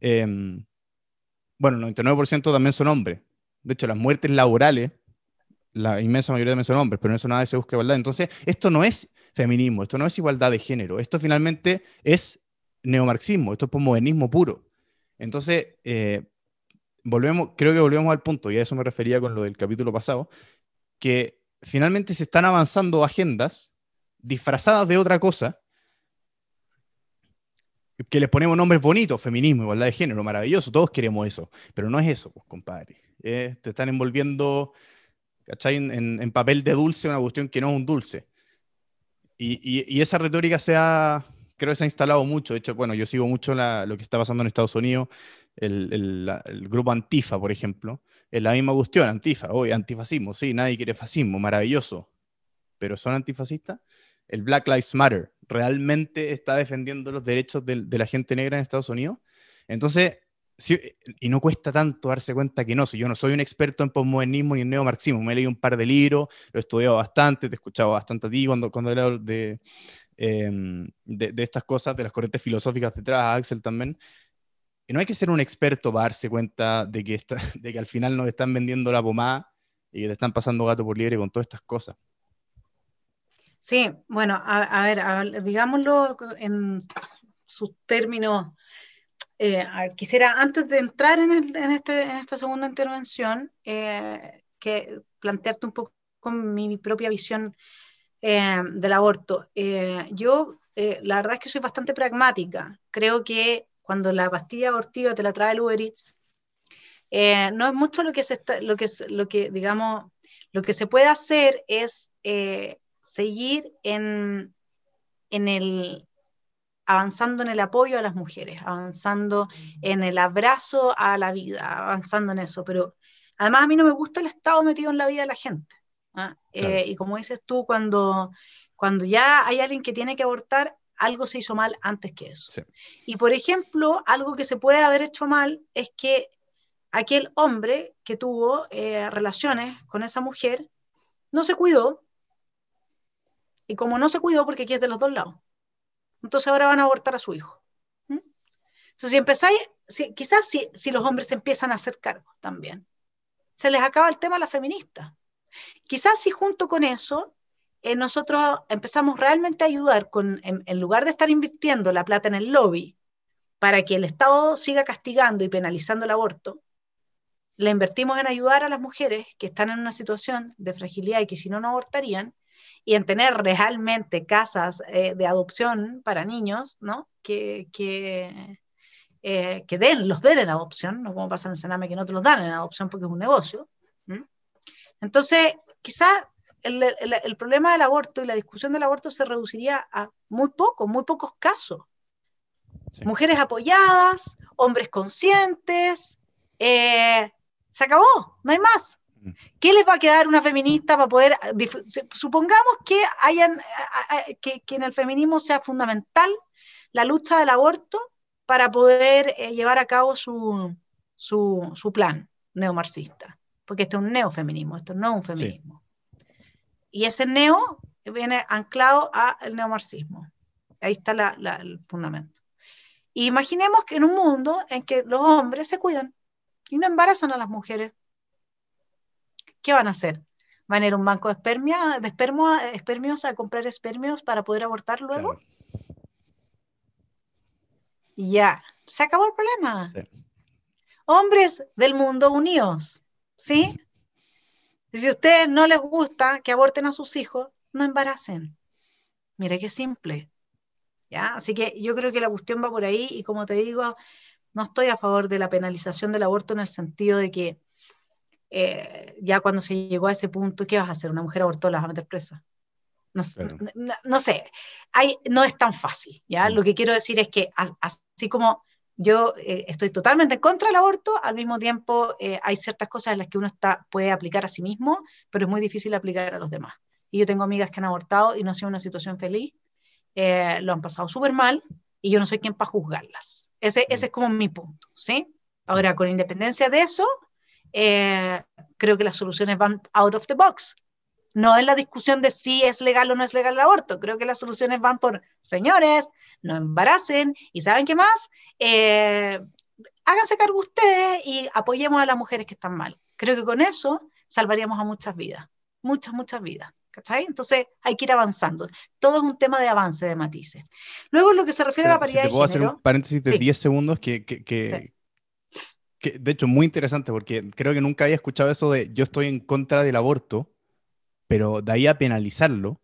Em, bueno, el 99% también son hombres. De hecho, las muertes laborales, la inmensa mayoría también son hombres, pero en eso nada se busca igualdad. Entonces, esto no es feminismo, esto no es igualdad de género, esto finalmente es neomarxismo, esto es posmodernismo puro. Entonces, eh, volvemos, creo que volvemos al punto, y a eso me refería con lo del capítulo pasado, que finalmente se están avanzando agendas disfrazadas de otra cosa, que les ponemos nombres bonitos, feminismo, igualdad de género, maravilloso, todos queremos eso, pero no es eso, pues, compadre. te están envolviendo, ¿cachai? En, papel de dulce una cuestión que no es un dulce. Y, esa retórica se ha, creo que se ha instalado mucho. De hecho, bueno, yo sigo mucho lo que está pasando en Estados Unidos, el, grupo Antifa, por ejemplo, es la misma cuestión, Antifa, hoy antifascismo, sí, nadie quiere fascismo, maravilloso, pero son antifascistas. El Black Lives Matter realmente está defendiendo los derechos de, la gente negra en Estados Unidos. Entonces, y no cuesta tanto darse cuenta que no, si yo no soy un experto en postmodernismo ni en neomarxismo, me he leído un par de libros, lo he estudiado bastante, te he escuchado bastante a ti cuando, cuando he hablado de, em, de, de, estas cosas, de las corrientes filosóficas detrás, Axel también, no hay que ser un experto para darse cuenta de que, de que al final nos están vendiendo la pomada y que te están pasando gato por liebre con todas estas cosas. Sí, bueno, a, ver, digámoslo en sus términos. Eh, quisiera, antes de entrar en, este, en esta segunda intervención, eh, que plantearte un poco con mi, propia visión eh, del aborto. yo, la verdad es que soy bastante pragmática. Creo que cuando la pastilla abortiva te la trae el Uber Eats, eh, no es mucho lo que se lo que lo que digamos lo que se puede hacer es eh, seguir en, en el avanzando en el apoyo a las mujeres, avanzando en el abrazo a la vida, avanzando en eso, pero además a mí no me gusta el Estado metido en la vida de la gente. ¿ah? Eh, y como dices tú, cuando, cuando ya hay alguien que tiene que abortar, algo se hizo mal antes que eso. Y por ejemplo, algo que se puede haber hecho mal es que aquel hombre que tuvo eh, relaciones con esa mujer no se cuidó. Y como no se cuidó, porque aquí es de los dos lados, entonces ahora van a abortar a su hijo. ¿Mm? Entonces, si empezáis, quizás si, si, los hombres empiezan a hacer cargo también, se les acaba el tema a la feminista. Quizás si junto con eso eh, nosotros empezamos realmente a ayudar con, en, lugar de estar invirtiendo la plata en el lobby para que el Estado siga castigando y penalizando el aborto, le invertimos en ayudar a las mujeres que están en una situación de fragilidad y que si no, no abortarían, y en tener realmente casas eh, de adopción para niños, ¿no? Que, que, eh, que den, los den en adopción, no como pasa en Sename que no te los dan en adopción porque es un negocio. Entonces, quizás el, problema del aborto y la discusión del aborto se reduciría a muy poco, muy pocos casos. Mujeres apoyadas, hombres conscientes, eh, se acabó, no hay más. ¿Qué les va a quedar una feminista para poder, supongamos que, hayan, que, que en el feminismo sea fundamental la lucha del aborto para poder eh, llevar a cabo su, su, su, plan neomarxista, porque este es un neofeminismo, esto no es un feminismo. Y ese neo viene anclado al neomarxismo. Ahí está el fundamento. imaginemos que en un mundo en que los hombres se cuidan y no embarazan a las mujeres, ¿qué van a hacer? ¿Van a ir a un banco de, espermia, de espermios a comprar espermios para poder abortar luego? Ya, se acabó el problema. Hombres del mundo unidos, ¿sí? si a ustedes no les gusta que aborten a sus hijos, no embaracen. Mira qué simple. ¿Ya? Así que yo creo que la cuestión va por ahí y como te digo, no estoy a favor de la penalización del aborto en el sentido de que eh, ya cuando se llegó a ese punto, ¿qué vas a hacer? ¿Una mujer abortó, la vas a meter presa? No, no, sé, hay, no es tan fácil, ¿ya? Mm. Lo que quiero decir es que así como yo eh, estoy totalmente en contra del aborto, al mismo tiempo eh, hay ciertas cosas en las que uno está, puede aplicar a sí mismo, pero es muy difícil aplicar a los demás. Y yo tengo amigas que han abortado y no ha sido una situación feliz, lo han pasado súper mal y yo no soy quien para juzgarlas. Ese, ese es como mi punto, ¿sí? Ahora, con independencia de eso, eh, creo que las soluciones van out of the box. No en la discusión de si es legal o no es legal el aborto. Creo que las soluciones van por, señores, no embaracen y ¿saben qué más? Eh, háganse cargo ustedes y apoyemos a las mujeres que están mal. Creo que con eso salvaríamos a muchas vidas, muchas, muchas vidas. ¿Cachai? Entonces hay que ir avanzando. Todo es un tema de avance, de matices. Luego, lo que se refiere a la paridad si te puedo hacer un paréntesis de 10 segundos que, que, que, de hecho, muy interesante porque creo que nunca había escuchado eso de yo estoy en contra del aborto, pero de ahí a penalizarlo,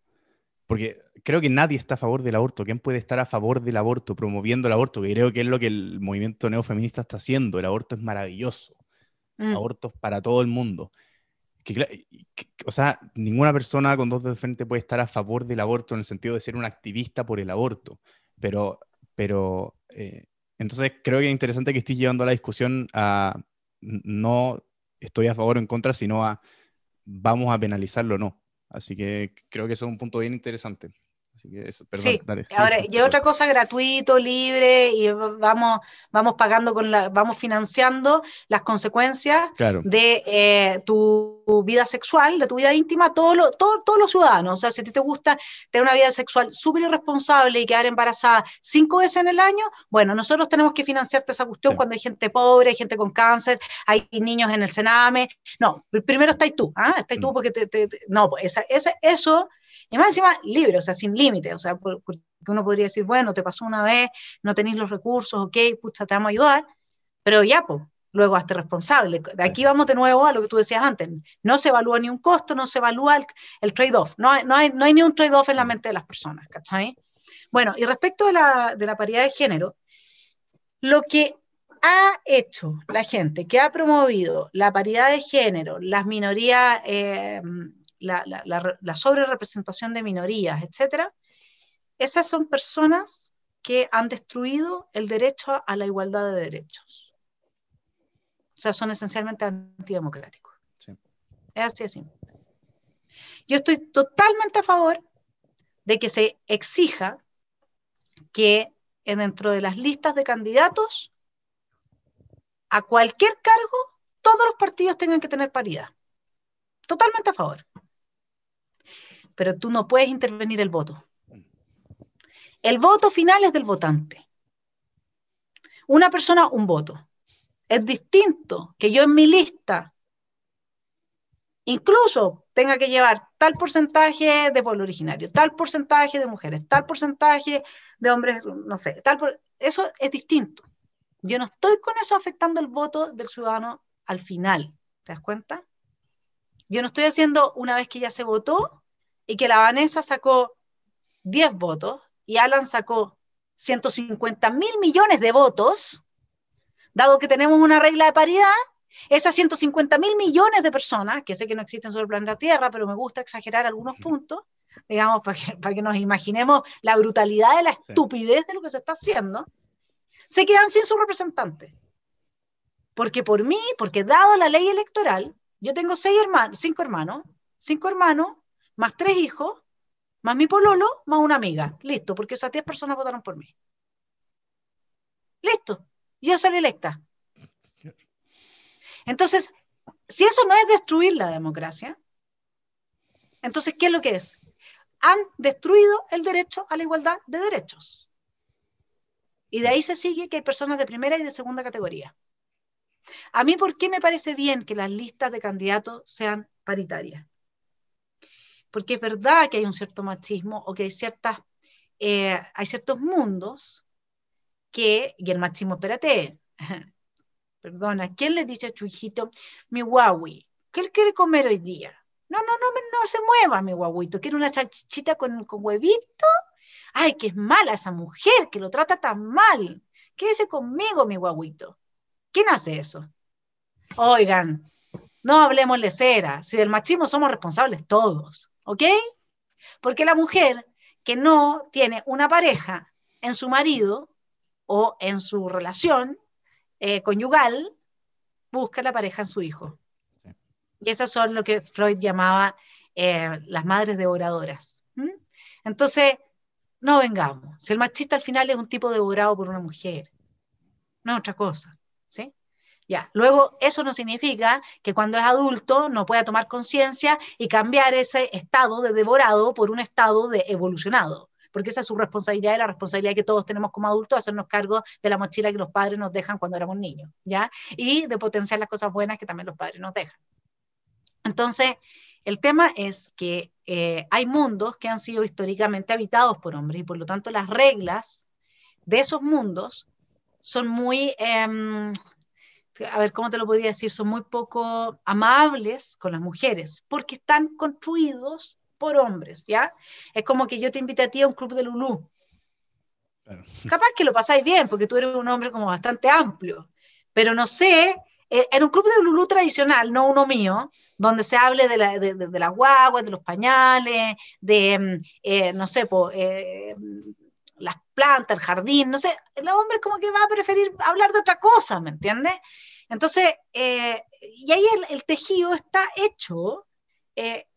porque creo que nadie está a favor del aborto. ¿Quién puede estar a favor del aborto, promoviendo el aborto? Que creo que es lo que el movimiento neofeminista está haciendo. El aborto es maravilloso. Mm. Abortos para todo el mundo o sea, ninguna persona con dos de frente puede estar a favor del aborto en el sentido de ser un activista por el aborto, pero, pero eh, entonces creo que es interesante que estés llevando la discusión a no estoy a favor o en contra, sino a vamos a penalizarlo o no. Así que creo que eso es un punto bien interesante sí, ahora, y otra cosa gratuito, libre, y vamos, vamos pagando con la, vamos financiando las consecuencias de eh, tu, vida sexual, de tu vida íntima, todos lo, todo, todos los ciudadanos. O sea, si a ti te gusta tener una vida sexual súper irresponsable y quedar embarazada cinco veces en el año, bueno, nosotros tenemos que financiarte esa cuestión cuando hay gente pobre, hay gente con cáncer, hay niños en el Sename. No, primero estáis tú, ¿ah? Estáis tú mm. porque te, no, pues esa, esa, eso y más encima, libre, o sea, sin límite, o sea, porque uno podría decir, bueno, te pasó una vez, no tenéis los recursos, ok, pucha, te vamos a ayudar, pero ya, pues, luego hazte responsable. De aquí vamos de nuevo a lo que tú decías antes, no se evalúa ni un costo, no se evalúa el, trade-off, no hay, no, hay, no hay ni un trade-off en la mente de las personas, ¿cachai? Bueno, y respecto de la, de la paridad de género, lo que ha hecho la gente que ha promovido la paridad de género, las minorías eh, la, la, sobre representación de minorías, etcétera, esas son personas que han destruido el derecho a la igualdad de derechos. O sea, son esencialmente antidemocráticos. Es así de simple. Yo estoy totalmente a favor de que se exija que dentro de las listas de candidatos a cualquier cargo todos los partidos tengan que tener paridad. Totalmente a favor pero tú no puedes intervenir el voto. El voto final es del votante. Una persona, un voto. Es distinto que yo en mi lista incluso tenga que llevar tal porcentaje de pueblo originario, tal porcentaje de mujeres, tal porcentaje de hombres, no sé, tal eso es distinto. Yo no estoy con eso afectando el voto del ciudadano al final, ¿te das cuenta? Yo no estoy haciendo una vez que ya se votó, y que la Vanessa sacó 10 votos y Alan sacó 150 mil millones de votos, dado que tenemos una regla de paridad, esas 150 mil millones de personas, que sé que no existen sobre el planeta Tierra, pero me gusta exagerar algunos puntos, digamos, para que, para que nos imaginemos la brutalidad de la estupidez de lo que se está haciendo, se quedan sin su representante. Porque por mí, porque dado la ley electoral, yo tengo seis hermanos, cinco hermanos, cinco hermanos, más tres hijos, más mi pololo, más una amiga. Listo, porque esas diez personas votaron por mí. Listo, yo soy electa. Entonces, si eso no es destruir la democracia, entonces, ¿qué es lo que es? Han destruido el derecho a la igualdad de derechos. Y de ahí se sigue que hay personas de primera y de segunda categoría. A mí, ¿por qué me parece bien que las listas de candidatos sean paritarias? Porque es verdad que hay un cierto machismo o que hay, ciertas, eh, hay ciertos mundos que, y el machismo, espérate, perdona, ¿quién le dice a tu mi Huawei, qué él quiere comer hoy día? No, no, no, no se mueva mi guaguito, quiere una salchichita con, con huevito. Ay, que es mala esa mujer, que lo trata tan mal. Quédese conmigo, mi guaguito. ¿Quién hace eso? Oigan, no hablemos de cera. Si del machismo somos responsables todos, ¿ok? Porque la mujer que no tiene una pareja en su marido o en su relación eh, conyugal, busca la pareja en su hijo. Y esas son lo que Freud llamaba eh, las madres devoradoras. Entonces, no vengamos. Si el machista al final es un tipo devorado por una mujer, no es otra cosa. ¿sí? Luego, eso no significa que cuando es adulto no pueda tomar conciencia y cambiar ese estado de devorado por un estado de evolucionado porque esa es su responsabilidad y la responsabilidad que todos tenemos como adultos, hacernos cargo de la mochila que los padres nos dejan cuando éramos niños, ¿ya? Y de potenciar las cosas buenas que también los padres nos dejan. Entonces, el tema es que eh, hay mundos que han sido históricamente habitados por hombres y por lo tanto las reglas de esos mundos son muy, em, a ver, ¿cómo te lo podría decir? Son muy poco amables con las mujeres porque están construidos por hombres, ¿ya? Es como que yo te invite a ti a un club de Lulú. Capaz que lo pasáis bien porque tú eres un hombre como bastante amplio, pero no sé, eh, en un club de Lulú tradicional, no uno mío, donde se hable de, la, de, de, las guaguas, de los pañales, de, mm, eh, no sé, eh, las plantas, el jardín, no sé, el hombre como que va a preferir hablar de otra cosa, ¿me entiendes? Entonces, eh, y ahí el, tejido está hecho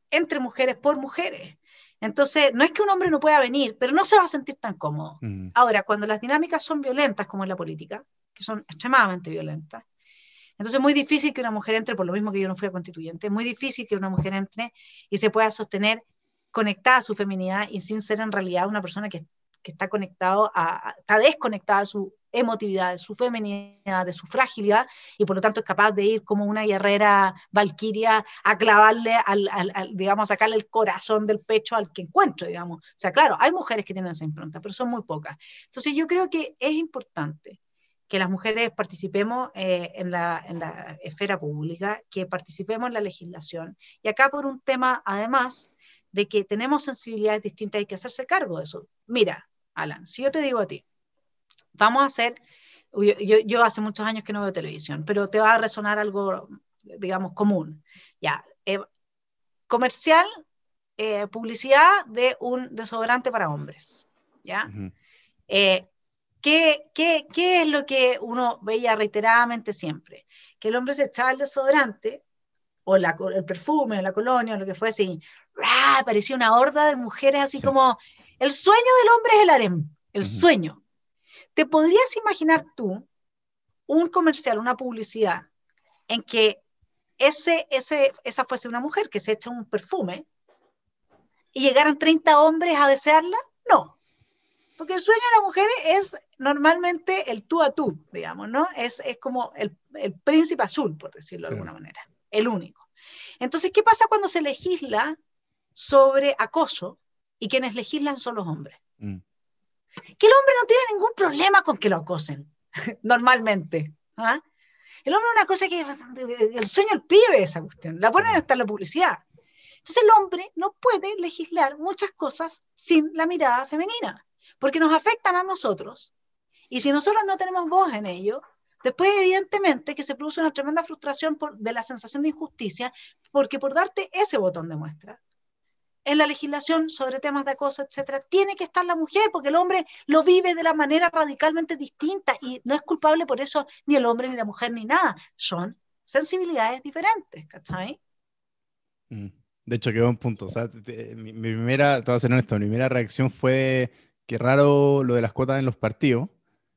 entre mujeres por mujeres. Entonces, no es que un hombre no pueda venir, pero no se va a sentir tan cómodo. Mm. Ahora, cuando las dinámicas son violentas, como en la política, que son extremadamente violentas, entonces es muy difícil que una mujer entre, por lo mismo que yo no fui a constituyente, es muy difícil que una mujer entre y se pueda sostener conectada a su feminidad y sin ser en realidad una persona que, que está conectado a, está desconectada de su emotividad, de su feminidad, de su fragilidad, y por lo tanto es capaz de ir como una guerrera valquiria a clavarle, al, al, digamos, a sacarle el corazón del pecho al que encuentre, digamos. O sea, claro, hay mujeres que tienen esa impronta, pero son muy pocas. Entonces yo creo que es importante que las mujeres participemos eh, en, la, en, la, esfera pública, que participemos en la legislación. Y acá por un tema, además, de que tenemos sensibilidades distintas, hay que hacerse cargo de eso. Mira, Alan, si yo te digo a ti, vamos a hacer, yo, yo, hace muchos años que no veo televisión, pero te va a resonar algo, digamos, común. Ya, eh, comercial, eh, publicidad de un desodorante para hombres. ¿Ya? ¿Qué, qué, qué es lo que uno veía reiteradamente siempre? Que el hombre se echaba el desodorante o la, el perfume, o la colonia, o lo que fuese, y ¡ah! parecía una horda de mujeres así como, el sueño del hombre es el harem, el sueño. ¿Te podrías imaginar tú un comercial, una publicidad, en que ese, ese, esa fuese una mujer que se echa un perfume y llegaran 30 hombres a desearla? No. Porque el sueño de la mujer es normalmente el tú a tú, digamos, ¿no? Es, es como el, el, príncipe azul, por decirlo de alguna manera, el único. Entonces, ¿qué pasa cuando se legisla sobre acoso y quienes legislan son los hombres? Mm. Que el hombre no tiene ningún problema con que lo acosen, normalmente. ¿ah? El hombre es una cosa que el sueño el pibe esa cuestión, la ponen hasta en la publicidad. Entonces el hombre no puede legislar muchas cosas sin la mirada femenina porque nos afectan a nosotros. Y si nosotros no tenemos voz en ello, después evidentemente que se produce una tremenda frustración por, de la sensación de injusticia, porque por darte ese botón de muestra, en la legislación sobre temas de acoso, etcétera, tiene que estar la mujer, porque el hombre lo vive de la manera radicalmente distinta y no es culpable por eso ni el hombre, ni la mujer, ni nada. Son sensibilidades diferentes, ¿cachai? Mm. De hecho, quedó un punto. O sea, mi, primera, te voy a ser honesto, mi primera reacción fue qué raro lo de las cuotas en los partidos.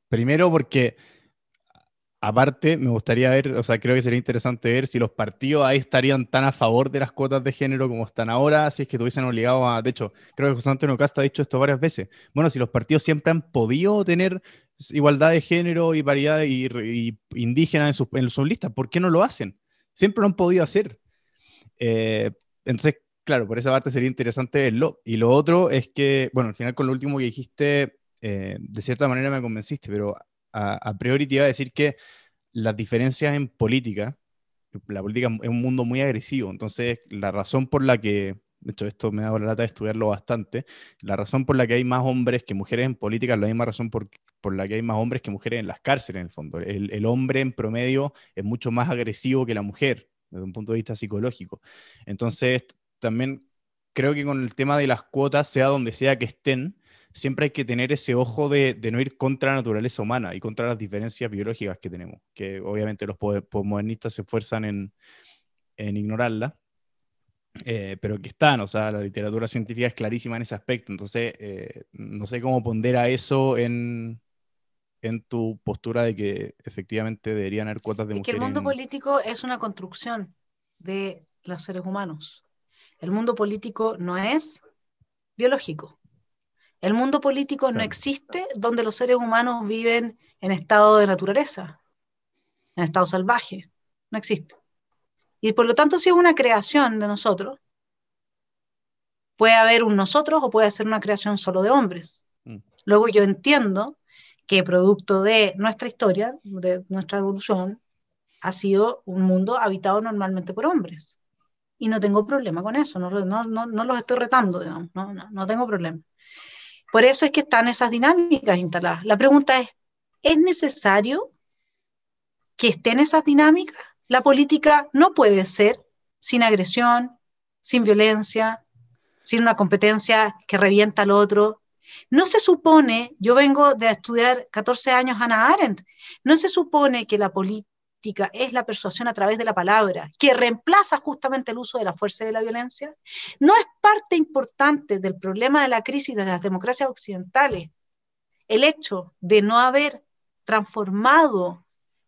Primero porque Aparte, me gustaría ver, o sea, creo que sería interesante ver si los partidos ahí estarían tan a favor de las cuotas de género como están ahora, si es que tuviesen obligado a. De hecho, creo que José Antonio Casta ha dicho esto varias veces. Bueno, si los partidos siempre han podido tener igualdad de género y paridad y, indígena en sus, en sus listas, ¿por qué no lo hacen? Siempre lo han podido hacer. Eh, entonces, claro, por esa parte sería interesante verlo. Y lo otro es que, bueno, al final con lo último que dijiste, eh, de cierta manera me convenciste, pero a, priori te iba a decir que las diferencias en política, la política es un mundo muy agresivo, entonces la razón por la que, de hecho esto me da la lata de estudiarlo bastante, la razón por la que hay más hombres que mujeres en política es la misma razón por, por la que hay más hombres que mujeres en las cárceles, en el fondo. El, el hombre en promedio es mucho más agresivo que la mujer, desde un punto de vista psicológico. Entonces, también creo que con el tema de las cuotas, sea donde sea que estén, siempre hay que tener ese ojo de, no ir contra la naturaleza humana y contra las diferencias biológicas que tenemos, que obviamente los postmodernistas se esfuerzan en, en ignorarla, eh, pero que están, o sea, la literatura científica es clarísima en ese aspecto, entonces eh, no sé cómo pondera eso en, en tu postura de que efectivamente deberían haber cuotas de mujeres. Que el mundo político es una construcción de los seres humanos. El mundo político no es biológico. El mundo político no existe donde los seres humanos viven en estado de naturaleza, en estado salvaje. No existe. Y por lo tanto, si es una creación de nosotros, puede haber un nosotros o puede ser una creación solo de hombres. Mm. Luego yo entiendo que producto de nuestra historia, de nuestra evolución, ha sido un mundo habitado normalmente por hombres. Y no tengo problema con eso, no, no, no, los estoy retando, digamos, no, no tengo problema. Por eso es que están esas dinámicas instaladas. La pregunta es, ¿es necesario que estén esas dinámicas? La política no puede ser sin agresión, sin violencia, sin una competencia que revienta al otro. No se supone, yo vengo de estudiar 14 años Hannah Arendt, no se supone que la política es la persuasión a través de la palabra, que reemplaza justamente el uso de la fuerza y de la violencia, no es parte importante del problema de la crisis de las democracias occidentales. El hecho de no haber transformado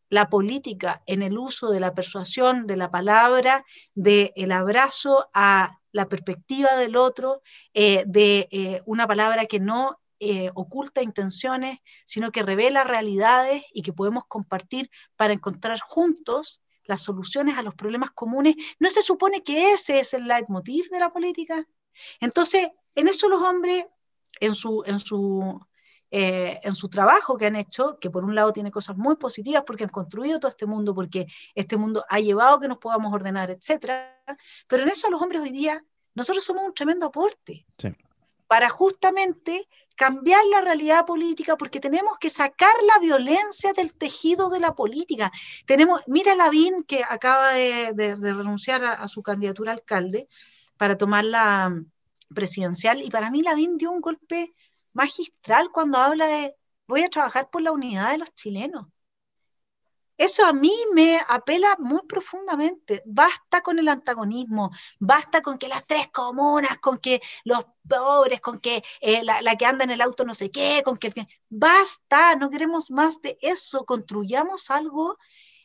la política en el uso de la persuasión, de la palabra, del el abrazo a la perspectiva del otro, eh, de eh, una palabra que no eh, oculta intenciones, sino que revela realidades y que podemos compartir para encontrar juntos las soluciones a los problemas comunes. ¿No se supone que ese es el leitmotiv de la política? Entonces, en eso los hombres, en su, en su, eh, en su trabajo que han hecho, que por un lado tiene cosas muy positivas porque han construido todo este mundo, porque este mundo ha llevado a que nos podamos ordenar, etcétera, pero en eso los hombres hoy día, nosotros somos un tremendo aporte. Para justamente cambiar la realidad política porque tenemos que sacar la violencia del tejido de la política. Tenemos, mira Lavín que acaba de, renunciar a, su candidatura a alcalde para tomar la mm, presidencial y para mí Lavín dio un golpe magistral cuando habla de voy a trabajar por la unidad de los chilenos. Eso a mí me apela muy profundamente. Basta con el antagonismo, basta con que las tres comunas, con que los pobres, con que eh, la, la, que anda en el auto no sé qué, con que... Basta, no queremos más de eso. Construyamos algo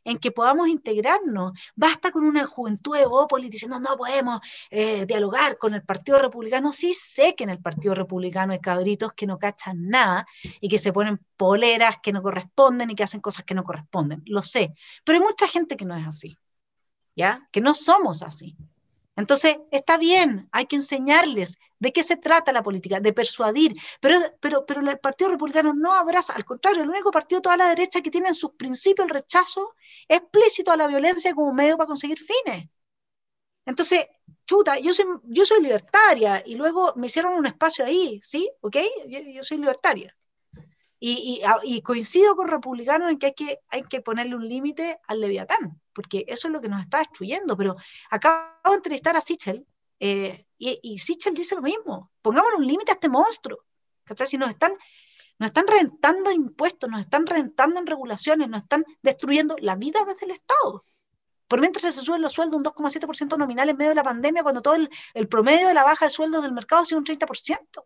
en que podamos integrarnos. Basta con una juventud de Bópolis diciendo no podemos eh, dialogar con el Partido Republicano. Sí sé que en el Partido Republicano hay cabritos que no cachan nada y que se ponen poleras que no corresponden y que hacen cosas que no corresponden. Lo sé. Pero hay mucha gente que no es así. ¿Ya? Que no somos así. Entonces, está bien, hay que enseñarles de qué se trata la política, de persuadir, pero, pero, pero el Partido Republicano no abraza, al contrario, el único partido toda la derecha que tiene en sus principios el rechazo explícito a la violencia como medio para conseguir fines. Entonces, chuta, yo soy, yo soy libertaria y luego me hicieron un espacio ahí, ¿sí? ¿Ok? Yo, soy libertaria. Y, y, coincido con republicanos en que hay que, hay que ponerle un límite al leviatán porque eso es lo que nos está destruyendo. Pero acabo de entrevistar a Sichel eh, y, y, Sichel dice lo mismo. Pongámosle un límite a este monstruo. ¿Cachai? Si nos están, nos están rentando impuestos, nos están rentando en regulaciones, nos están destruyendo la vida desde el Estado. Por mientras se suben los sueldos un 2,7% nominal en medio de la pandemia, cuando todo el, el, promedio de la baja de sueldos del mercado ha sido un 30%.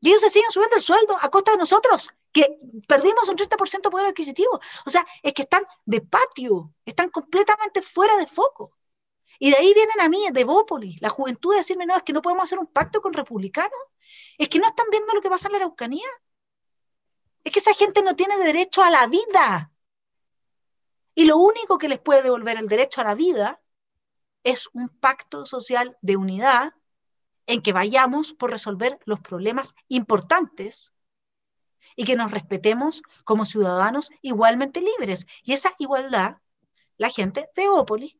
Y ellos se siguen subiendo el sueldo a costa de nosotros, que perdimos un 30% de poder adquisitivo. O sea, es que están de patio, están completamente fuera de foco. Y de ahí vienen a mí, de Bópolis, la juventud, a decirme, no, es que no podemos hacer un pacto con republicanos. Es que no están viendo lo que pasa en la Araucanía. Es que esa gente no tiene derecho a la vida. Y lo único que les puede devolver el derecho a la vida es un pacto social de unidad en que vayamos por resolver los problemas importantes y que nos respetemos como ciudadanos igualmente libres. Y esa igualdad, la gente de Ópolis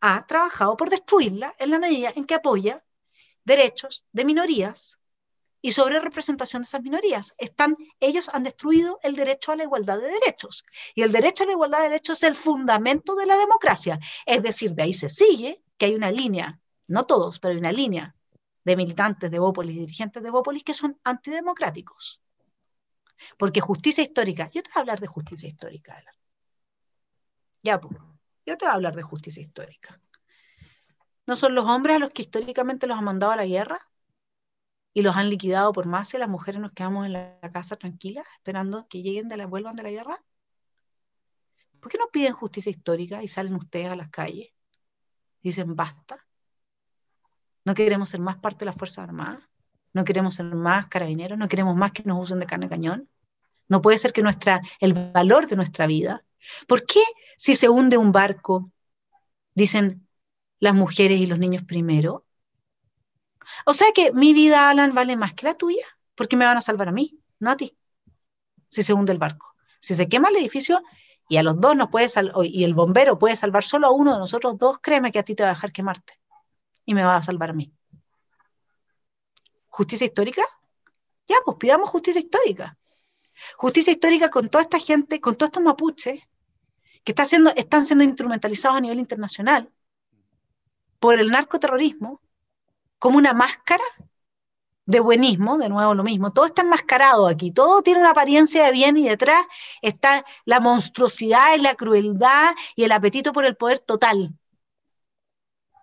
ha trabajado por destruirla en la medida en que apoya derechos de minorías y sobre representación de esas minorías. Están, ellos han destruido el derecho a la igualdad de derechos. Y el derecho a la igualdad de derechos es el fundamento de la democracia. Es decir, de ahí se sigue que hay una línea, no todos, pero hay una línea de militantes de Bópolis, dirigentes de Bópolis, que son antidemocráticos. Porque justicia histórica, yo te voy a hablar de justicia histórica. Ya, pues, yo te voy a hablar de justicia histórica. ¿No son los hombres a los que históricamente los han mandado a la guerra? y los han liquidado por más y las mujeres nos quedamos en la casa tranquilas esperando que lleguen de la vuelvan de la guerra? ¿Por qué no piden justicia histórica y salen ustedes a las calles? Dicen basta. No queremos ser más parte de las Fuerzas Armadas. No queremos ser más carabineros. No queremos más que nos usen de carne cañón. No puede ser que nuestra, el valor de nuestra vida. ¿Por qué si se hunde un barco, dicen las mujeres y los niños primero? O sea que mi vida, Alan, vale más que la tuya, porque me van a salvar a mí, no a ti. Si se hunde el barco. Si se quema el edificio y a los dos nos puede y el bombero puede salvar solo a uno de nosotros dos, créeme que a ti te va a dejar quemarte y me va a salvar a mí. ¿Justicia histórica? Ya, pues pidamos justicia histórica. Justicia histórica con toda esta gente, con todos estos mapuches que está siendo, están siendo instrumentalizados a nivel internacional por el narcoterrorismo como una máscara de buenismo, de nuevo lo mismo, todo está enmascarado aquí, todo tiene una apariencia de bien y detrás está la monstruosidad y la crueldad y el apetito por el poder total.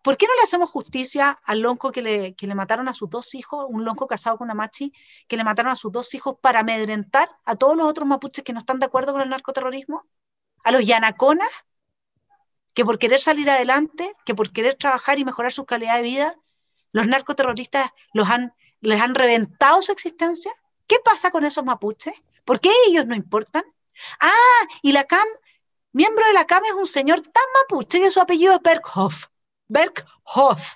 ¿Por qué no le hacemos justicia al lonco que le, que le mataron a sus dos hijos, un lonco casado con una machi, que le mataron a sus dos hijos para amedrentar a todos los otros mapuches que no están de acuerdo con el narcoterrorismo? ¿A los yanaconas? Que por querer salir adelante, que por querer trabajar y mejorar su calidad de vida, los narcoterroristas los han, les han reventado su existencia. ¿Qué pasa con esos mapuches? ¿Por qué ellos no importan? Ah, y la CAM, miembro de la CAM es un señor tan mapuche que su apellido es Berghoff. Berghoff.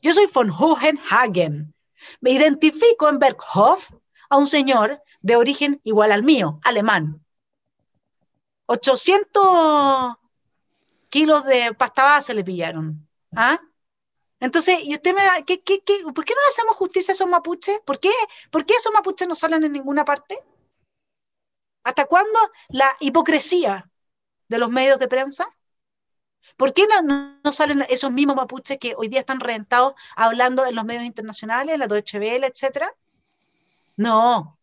Yo soy von Hohenhagen. Me identifico en Berghoff a un señor de origen igual al mío, alemán. 800 kilos de pasta base le pillaron. ¿Ah? Entonces, y usted me da, ¿qué, qué, qué, por qué no le hacemos justicia a esos mapuches? ¿Por qué? ¿Por qué esos mapuches no salen en ninguna parte? ¿Hasta cuándo la hipocresía de los medios de prensa? ¿Por qué no, salen esos mismos mapuches que hoy día están reventados hablando en los medios internacionales, la Deutsche Welle, etcétera? No.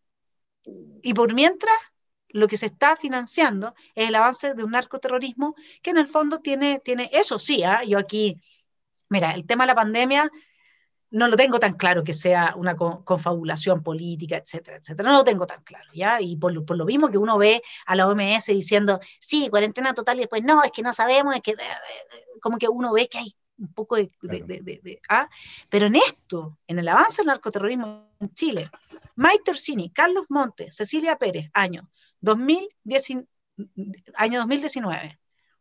Y por mientras, lo que se está financiando es el avance de un narcoterrorismo que en el fondo tiene, tiene eso sí, ¿ah? yo aquí Mira, el tema de la pandemia no lo tengo tan claro que sea una confabulación política, etcétera, etcétera. No lo tengo tan claro, ¿ya? Y por, lo mismo que uno ve a la OMS diciendo, sí, cuarentena total, y después, no, es que no sabemos, es que, como que uno ve que hay un poco de... ¿ah? Pero en esto, en el avance del narcoterrorismo en Chile, Maite Orsini, Carlos Montes, Cecilia Pérez, año, 2010, año 2019,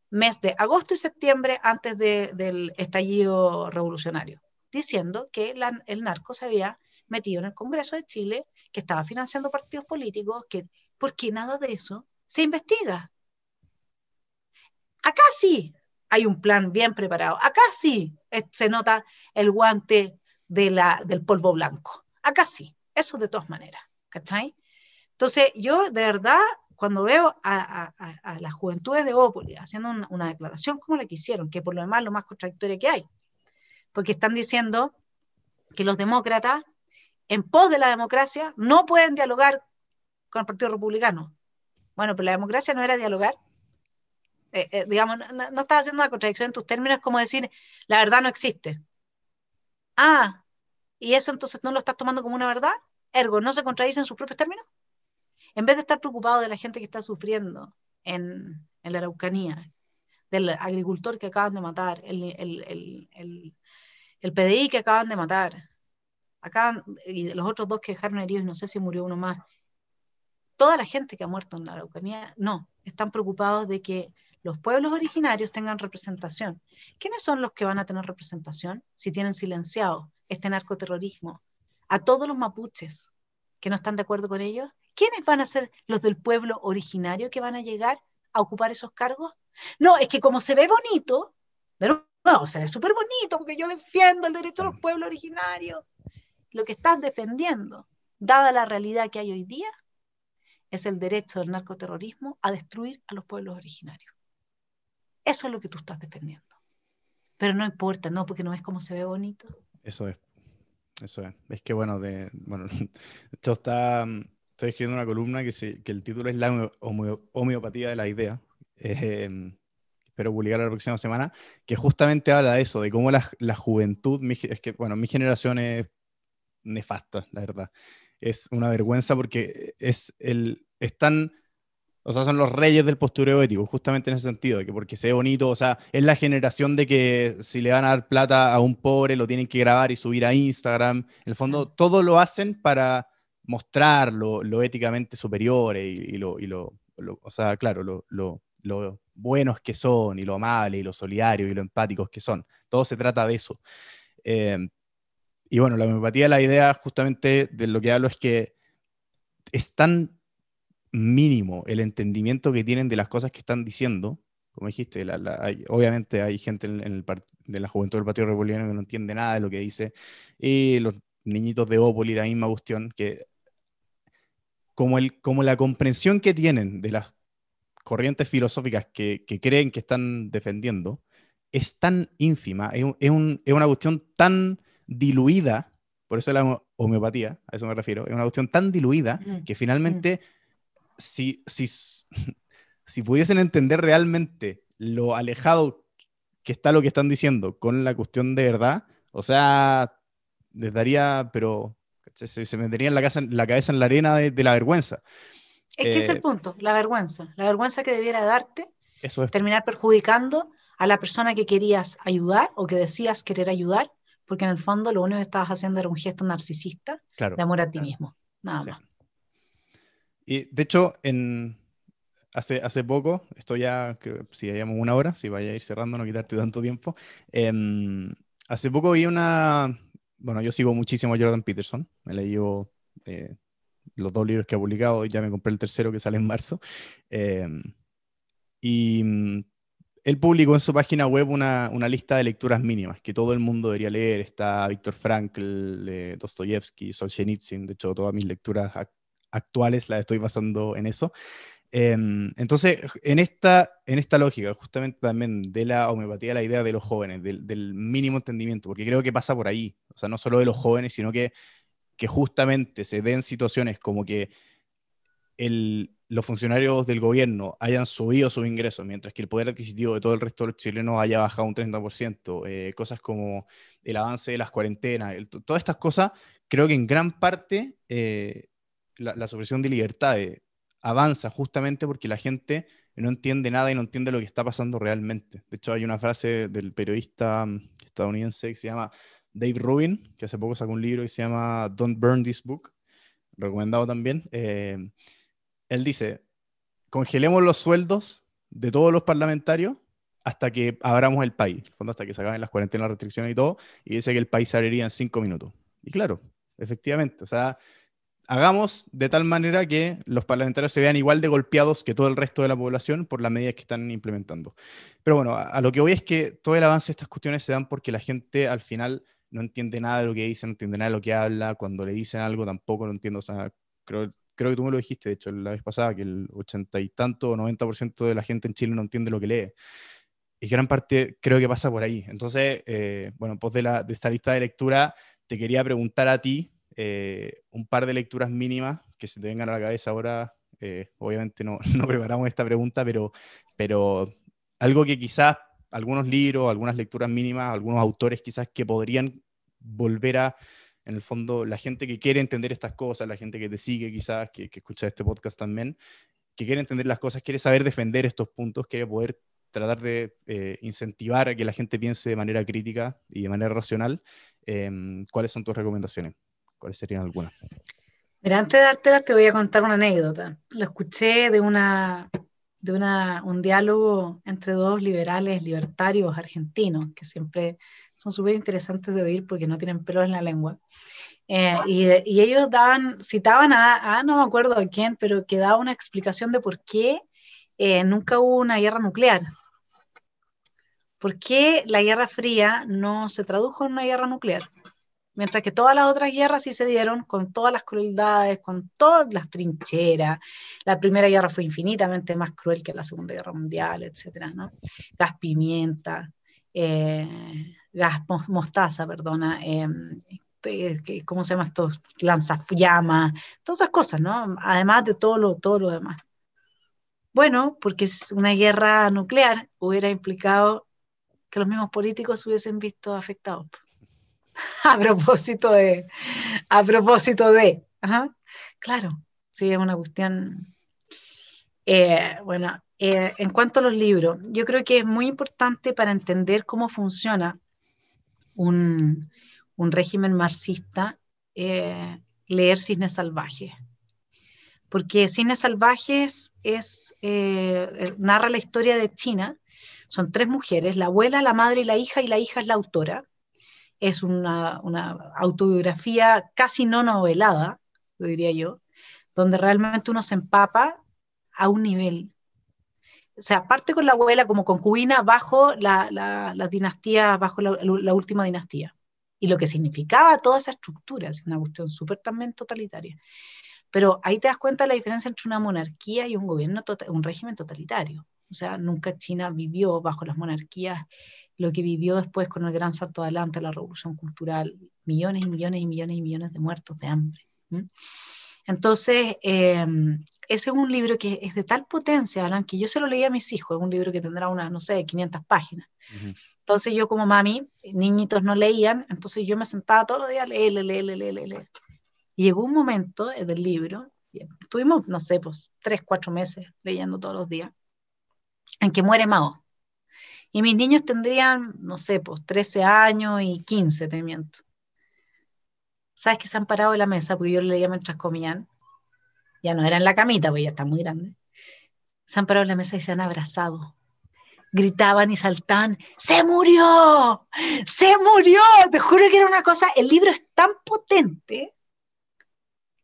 mes de agosto y septiembre antes del estallido revolucionario, diciendo que el narco se había metido en el Congreso de Chile, que estaba financiando partidos políticos, que porque nada de eso se investiga. Acá sí hay un plan bien preparado. Acá sí se nota el guante de la, del polvo blanco. Acá sí, eso de todas maneras. ¿Cachai? Entonces, yo de verdad cuando veo a, las juventudes de Ópoli haciendo una, declaración como la que hicieron, que por lo demás lo más contradictoria que hay, porque están diciendo que los demócratas, en pos de la democracia, no pueden dialogar con el Partido Republicano. Bueno, pero la democracia no era dialogar. Eh, eh, digamos, no, no, estás haciendo una contradicción en tus términos, como decir, la verdad no existe. Ah, ¿y eso entonces no lo estás tomando como una verdad? Ergo, ¿no se contradice en sus propios términos? En vez de estar preocupado de la gente que está sufriendo en, en la Araucanía, del agricultor que acaban de matar, el, el, el, el PDI que acaban de matar, acá, y los otros dos que dejaron heridos, no sé si murió uno más, toda la gente que ha muerto en la Araucanía, no, están preocupados de que los pueblos originarios tengan representación. ¿Quiénes son los que van a tener representación si tienen silenciado este narcoterrorismo? A todos los mapuches que no están de acuerdo con ellos. ¿Quiénes van a ser los del pueblo originario que van a llegar a ocupar esos cargos? No, es que como se ve bonito, pero no, se ve súper bonito porque yo defiendo el derecho de los pueblos originarios. Lo que estás defendiendo, dada la realidad que hay hoy día, es el derecho del narcoterrorismo a destruir a los pueblos originarios. Eso es lo que tú estás defendiendo. Pero no importa, no, porque no es como se ve bonito. Eso es. Eso es. Es que bueno, de, bueno esto está, estoy escribiendo una columna que, se, que el título es La homeopatía de la idea. Eh, espero publicar la próxima semana, que justamente habla de eso, de cómo la, la juventud, es que, bueno, mi generación es nefasta, la verdad es una vergüenza porque es el, están, o sea, son los reyes del postureo ético, justamente en ese sentido, de que porque se ve bonito, o sea, es la generación de que si le van a dar plata a un pobre, lo tienen que grabar y subir a Instagram. En el fondo, todo lo hacen para mostrar lo, lo éticamente superior y, y, lo, y lo, o sea, claro, lo, lo, lo, buenos que son y lo amables y lo solidarios y lo empáticos que son. Todo se trata de eso. Eh, y bueno, la homeopatía, la idea justamente de lo que hablo es que es tan mínimo el entendimiento que tienen de las cosas que están diciendo. Como dijiste, obviamente hay gente en, el, de la juventud del Partido Republicano que no entiende nada de lo que dice. Y los niñitos de Opoli, la misma cuestión, que como, el, como la comprensión que tienen de las corrientes filosóficas que, que creen que están defendiendo es tan ínfima, es, es, un, es una cuestión tan diluida, por eso la homeopatía, a eso me refiero, es una cuestión tan diluida que finalmente, si, si, si pudiesen entender realmente lo alejado que está lo que están diciendo con la cuestión de verdad, o sea, les daría, pero se, se metería en la, casa, la cabeza en la arena de, la vergüenza. Es que es el eh, punto, la vergüenza. La vergüenza que debiera darte eso es. terminar perjudicando a la persona que querías ayudar o que decías querer ayudar porque en el fondo lo único que estabas haciendo era un gesto narcisista de amor a ti mismo, nada más. Y de hecho, en, hace, hace poco, esto ya, creo, si hayamos una hora, si vaya a ir cerrando, no quitarte tanto tiempo, em, hace poco vi una, bueno, yo sigo muchísimo a Jordan Peterson, me leí eh, los dos libros que ha publicado, y ya me compré el tercero que sale en marzo, em, y él publicó en su página web una, lista de lecturas mínimas que todo el mundo debería leer. Está Víctor Frankl, eh, Dostoyevsky, Solzhenitsyn. De hecho, todas mis lecturas actuales las estoy basando en eso. Em, entonces, en esta, en esta lógica, justamente también de la homeopatía, la idea de los jóvenes, del, mínimo entendimiento, porque creo que pasa por ahí. O sea, no solo de los jóvenes, sino que, que justamente se den situaciones como que el, los funcionarios del gobierno hayan subido sus ingresos, mientras que el poder adquisitivo de todo el resto de los chilenos haya bajado un 30%, eh, cosas como el avance de las cuarentenas, todas estas cosas, creo que en gran parte eh, la, supresión de libertades avanza justamente porque la gente no entiende nada y no entiende lo que está pasando realmente. De hecho, hay una frase del periodista mm, estadounidense que se llama Dave Rubin, que hace poco sacó un libro que se llama Don't Burn This Book, recomendado también. Eh, él dice, congelemos los sueldos de todos los parlamentarios hasta que abramos el país, hasta que se acaben las cuarentenas, restricciones y todo, y dice que el país se abriría en cinco minutos. Y claro, efectivamente, o sea, hagamos de tal manera que los parlamentarios se vean igual de golpeados que todo el resto de la población por las medidas que están implementando. Pero bueno, a, lo que voy es que todo el avance de estas cuestiones se dan porque la gente al final no entiende nada de lo que dice, no entiende nada de lo que habla, cuando le dicen algo tampoco lo entiendo, o sea, creo creo que tú me lo dijiste, de hecho, la vez pasada, que el ochenta y tanto o 90% de la gente en Chile no entiende lo que lee. Y gran parte creo que pasa por ahí. Entonces, eh, bueno, pues de, la, de esta lista de lectura, te quería preguntar a ti eh, un par de lecturas mínimas que se te vengan a la cabeza ahora. Eh, obviamente no, no, preparamos esta pregunta, pero, pero algo que quizás algunos libros, algunas lecturas mínimas, algunos autores quizás que podrían volver a en el fondo, la gente que quiere entender estas cosas, la gente que te sigue quizás, que, escucha este podcast también, que quiere entender las cosas, quiere saber defender estos puntos, quiere poder tratar de eh, incentivar a que la gente piense de manera crítica y de manera racional, em, ¿cuáles son tus recomendaciones? ¿Cuáles serían algunas? Mira, antes de dártelas te voy a contar una anécdota. Lo escuché de, una, de una, un diálogo entre dos liberales libertarios argentinos, que siempre son súper interesantes de oír porque no tienen pelo en la lengua. Eh, y, y, ellos daban, citaban a, no me acuerdo a quién, pero que daba una explicación de por qué eh, nunca hubo una guerra nuclear. ¿Por qué la Guerra Fría no se tradujo en una guerra nuclear? Mientras que todas las otras guerras sí se dieron con todas las crueldades, con todas las trincheras. La Primera Guerra fue infinitamente más cruel que la Segunda Guerra Mundial, etc. ¿no? Gas pimienta, eh, gas mostaza, perdona, este, ¿cómo se llama esto? Lanzallamas, todas esas cosas, ¿no? Además de todo lo, todo lo demás. Bueno, porque es una guerra nuclear hubiera implicado que los mismos políticos hubiesen visto afectados. a propósito de, a propósito de, claro, sí, es una cuestión. Eh, bueno, eh, en cuanto a los libros, yo creo que es muy importante para entender cómo funciona un, régimen marxista eh, leer Cisnes Salvajes. Porque Cisnes Salvajes es, narra la historia de China. Son tres mujeres, la abuela, la madre y la hija, y la hija es la autora es una, autobiografía casi no novelada, diría yo, donde realmente uno se empapa a un nivel. O sea, parte con la abuela como concubina bajo la, la, dinastía, bajo la, última dinastía. Y lo que significaba toda esa estructura, es una cuestión súper también totalitaria. Pero ahí te das cuenta de la diferencia entre una monarquía y un gobierno, tota-, un régimen totalitario. O sea, nunca China vivió bajo las monarquías lo que vivió después con el gran salto adelante, la revolución cultural, millones y millones y millones y millones de muertos de hambre. Entonces, em, ese es un libro que es de tal potencia, Alan, que yo se lo leí a mis hijos, es un libro que tendrá unas, no sé, 500 páginas. Entonces yo como mami, niñitos no leían, entonces yo me sentaba todos los días a leer, leer, leer, leer, leer. Y llegó un momento del libro, estuvimos, no sé, pues tres, cuatro meses leyendo todos los días, en que muere Mao. Y mis niños tendrían, no sé, pues 13 años y 15, te miento. ¿Sabes que se han parado en la mesa? Porque yo le leía mientras comían. Ya no era en la camita, porque ya está muy grande. Se han parado en la mesa y se han abrazado. Gritaban y saltaban, ¡se murió! ¡Se murió! Te juro que era una cosa, el libro es tan potente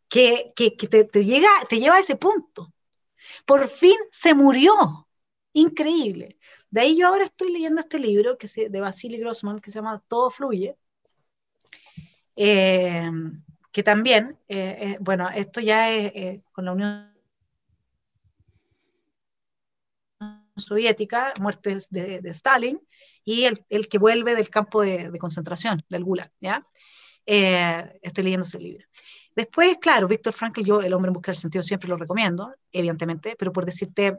que, que, que te, llega, te lleva a ese punto. Por fin se murió. Increíble. De ahí yo ahora estoy leyendo este libro que de Vasily Grossman que se llama Todo Fluye, eh, que también, eh, eh, bueno, esto ya es con la Unión Soviética, muertes de, Stalin, y el, que vuelve del campo de, concentración, del Gulag, ¿ya? estoy leyendo ese libro. Después, claro, Víctor Frankl, yo, El hombre en busca del sentido, siempre lo recomiendo, evidentemente, pero por decirte,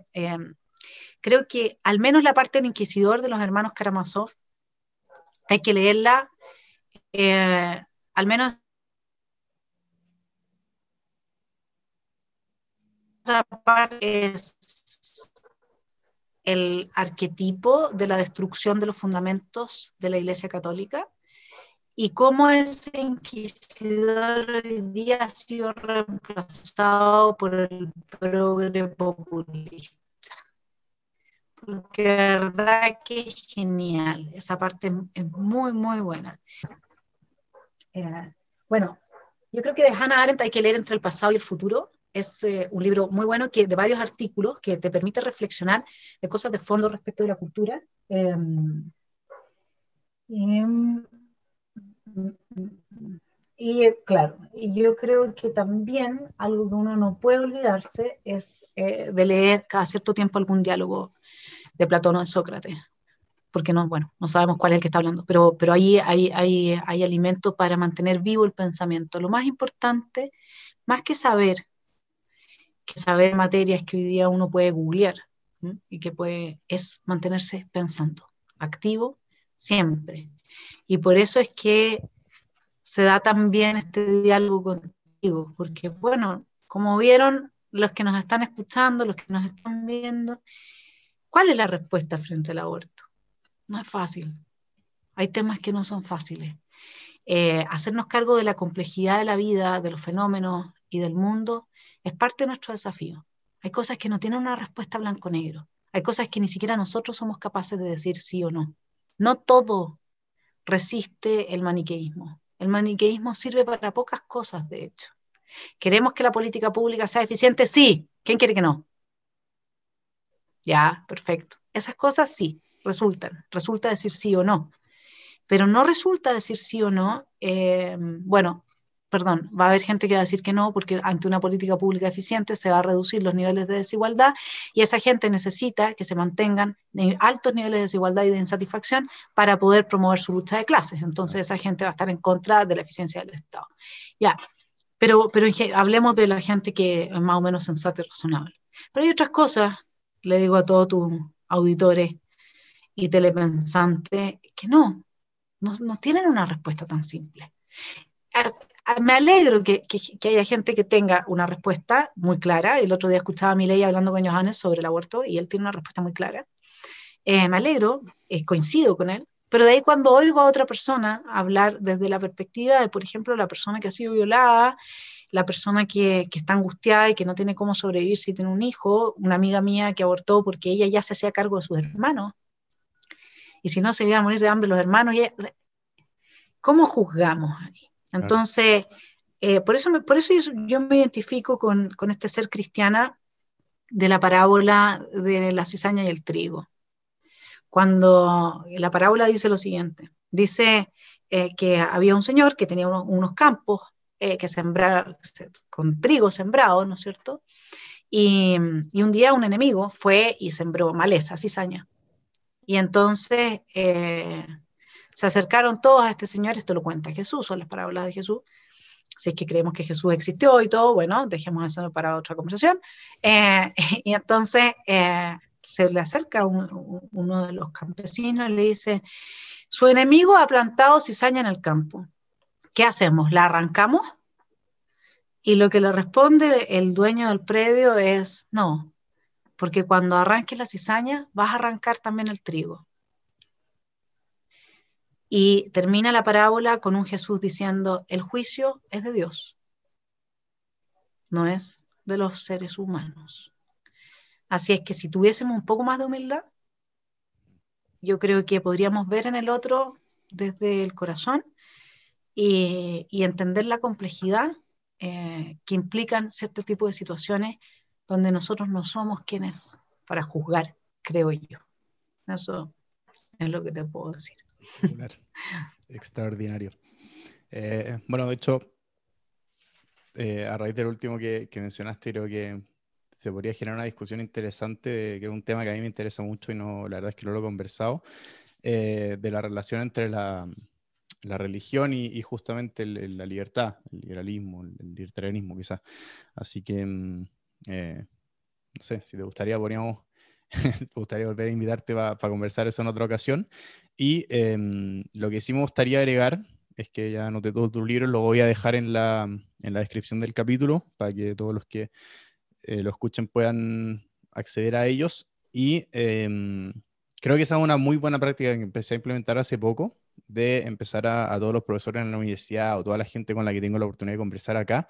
creo que al menos la parte del inquisidor de los hermanos Karamazov hay que leerla, eh, al menos es el arquetipo de la destrucción de los fundamentos de la Iglesia Católica y cómo ese inquisidor hoy día ha sido reemplazado por el progre populista porque verdad que genial. Esa parte es muy, muy buena. Eh, bueno, yo creo que de Hannah Arendt hay que leer entre el pasado y el futuro. Es eh, un libro muy bueno que de varios artículos que te permite reflexionar de cosas de fondo respecto de la cultura. Em, y claro, yo creo que también algo que uno no puede olvidarse es eh, de leer cada cierto tiempo algún diálogo de Platón o de Sócrates, porque no, bueno, no sabemos cuál es el que está hablando, pero, pero ahí hay, hay, hay alimento para mantener vivo el pensamiento. Lo más importante, más que saber, que saber materias que hoy día uno puede googlear y que puede, es mantenerse pensando, activo siempre. Y por eso es que se da también este diálogo contigo, porque bueno, como vieron los que nos están escuchando, los que nos están viendo, ¿cuál es la respuesta frente al aborto? No es fácil. Hay temas que no son fáciles. Eh, hacernos cargo de la complejidad de la vida, de los fenómenos y del mundo, es parte de nuestro desafío. Hay cosas que no tienen una respuesta blanco-negro. Hay cosas que ni siquiera nosotros somos capaces de decir sí o no. No todo resiste el maniqueísmo. El maniqueísmo sirve para pocas cosas, de hecho. ¿Queremos que la política pública sea eficiente? Sí. ¿Quién quiere que no? Ya, perfecto. Esas cosas sí, resultan. Resulta decir sí o no. Pero no resulta decir sí o no. Eh, bueno, perdón, va a haber gente que va a decir que no, porque ante una política pública eficiente se va a reducir los niveles de desigualdad y esa gente necesita que se mantengan altos niveles de desigualdad y de insatisfacción para poder promover su lucha de clases. Entonces esa gente va a estar en contra de la eficiencia del Estado. Ya, pero, pero hablemos de la gente que es más o menos sensata y razonable. Pero hay otras cosas, le digo a todos tus auditores y telepensantes, que no, no, no tienen una respuesta tan simple me alegro que, haya gente que tenga una respuesta muy clara. El otro día escuchaba a Milei hablando con Johannes sobre el aborto y él tiene una respuesta muy clara. Eh, me alegro, eh, coincido con él, pero de ahí cuando oigo a otra persona hablar desde la perspectiva de, por ejemplo, la persona que ha sido violada, la persona que, que, está angustiada y que no tiene cómo sobrevivir si tiene un hijo, una amiga mía que abortó porque ella ya se hacía cargo de sus hermanos, y si no se iban a morir de hambre los hermanos, ¿cómo juzgamos? Entonces, eh, por eso, por eso yo, me identifico con, este ser cristiana de la parábola de la cizaña y el trigo. Cuando la parábola dice lo siguiente, dice eh, que había un señor que tenía unos, campos eh, que sembrar con trigo sembrado, ¿no es cierto? Y, un día un enemigo fue y sembró maleza, cizaña. Y entonces se acercaron todos a este señor, esto lo cuenta Jesús, son las parábolas de Jesús. Si es que creemos que Jesús existió y todo, bueno, dejemos eso para otra conversación. Eh, y entonces eh, se le acerca uno de los campesinos y le dice, su enemigo ha plantado cizaña en el campo. ¿Qué hacemos? ¿La arrancamos? Y lo que le responde el dueño del predio es, no, porque cuando arranques la cizaña vas a arrancar también el trigo. Y termina la parábola con un Jesús diciendo, el juicio es de Dios, no es de los seres humanos. Así es que si tuviésemos un poco más de humildad, yo creo que podríamos ver en el otro desde el corazón y, entender la complejidad eh, que implican cierto tipo de situaciones donde nosotros no somos quienes para juzgar, creo yo. Eso es lo que te puedo decir. Extraordinario. Eh, bueno, de hecho, eh, a raíz del último que, mencionaste, creo que se podría generar una discusión interesante, que es un tema que a mí me interesa mucho y no, la verdad es que no lo he conversado, eh, de la relación entre la, religión y, justamente la libertad, el liberalismo, el, libertarianismo quizás. Así que, mm, no sé, si te gustaría, podríamos gustaría volver a invitarte para conversar eso en otra ocasión. Y em, lo que sí me gustaría agregar es que ya anoté todos tus libros, lo voy a dejar en la, en la descripción del capítulo para que todos los que eh, lo escuchen puedan acceder a ellos. Y em, creo que esa es una muy buena práctica que empecé a implementar hace poco, de empezar a, a, todos los profesores en la universidad o toda la gente con la que tengo la oportunidad de conversar acá,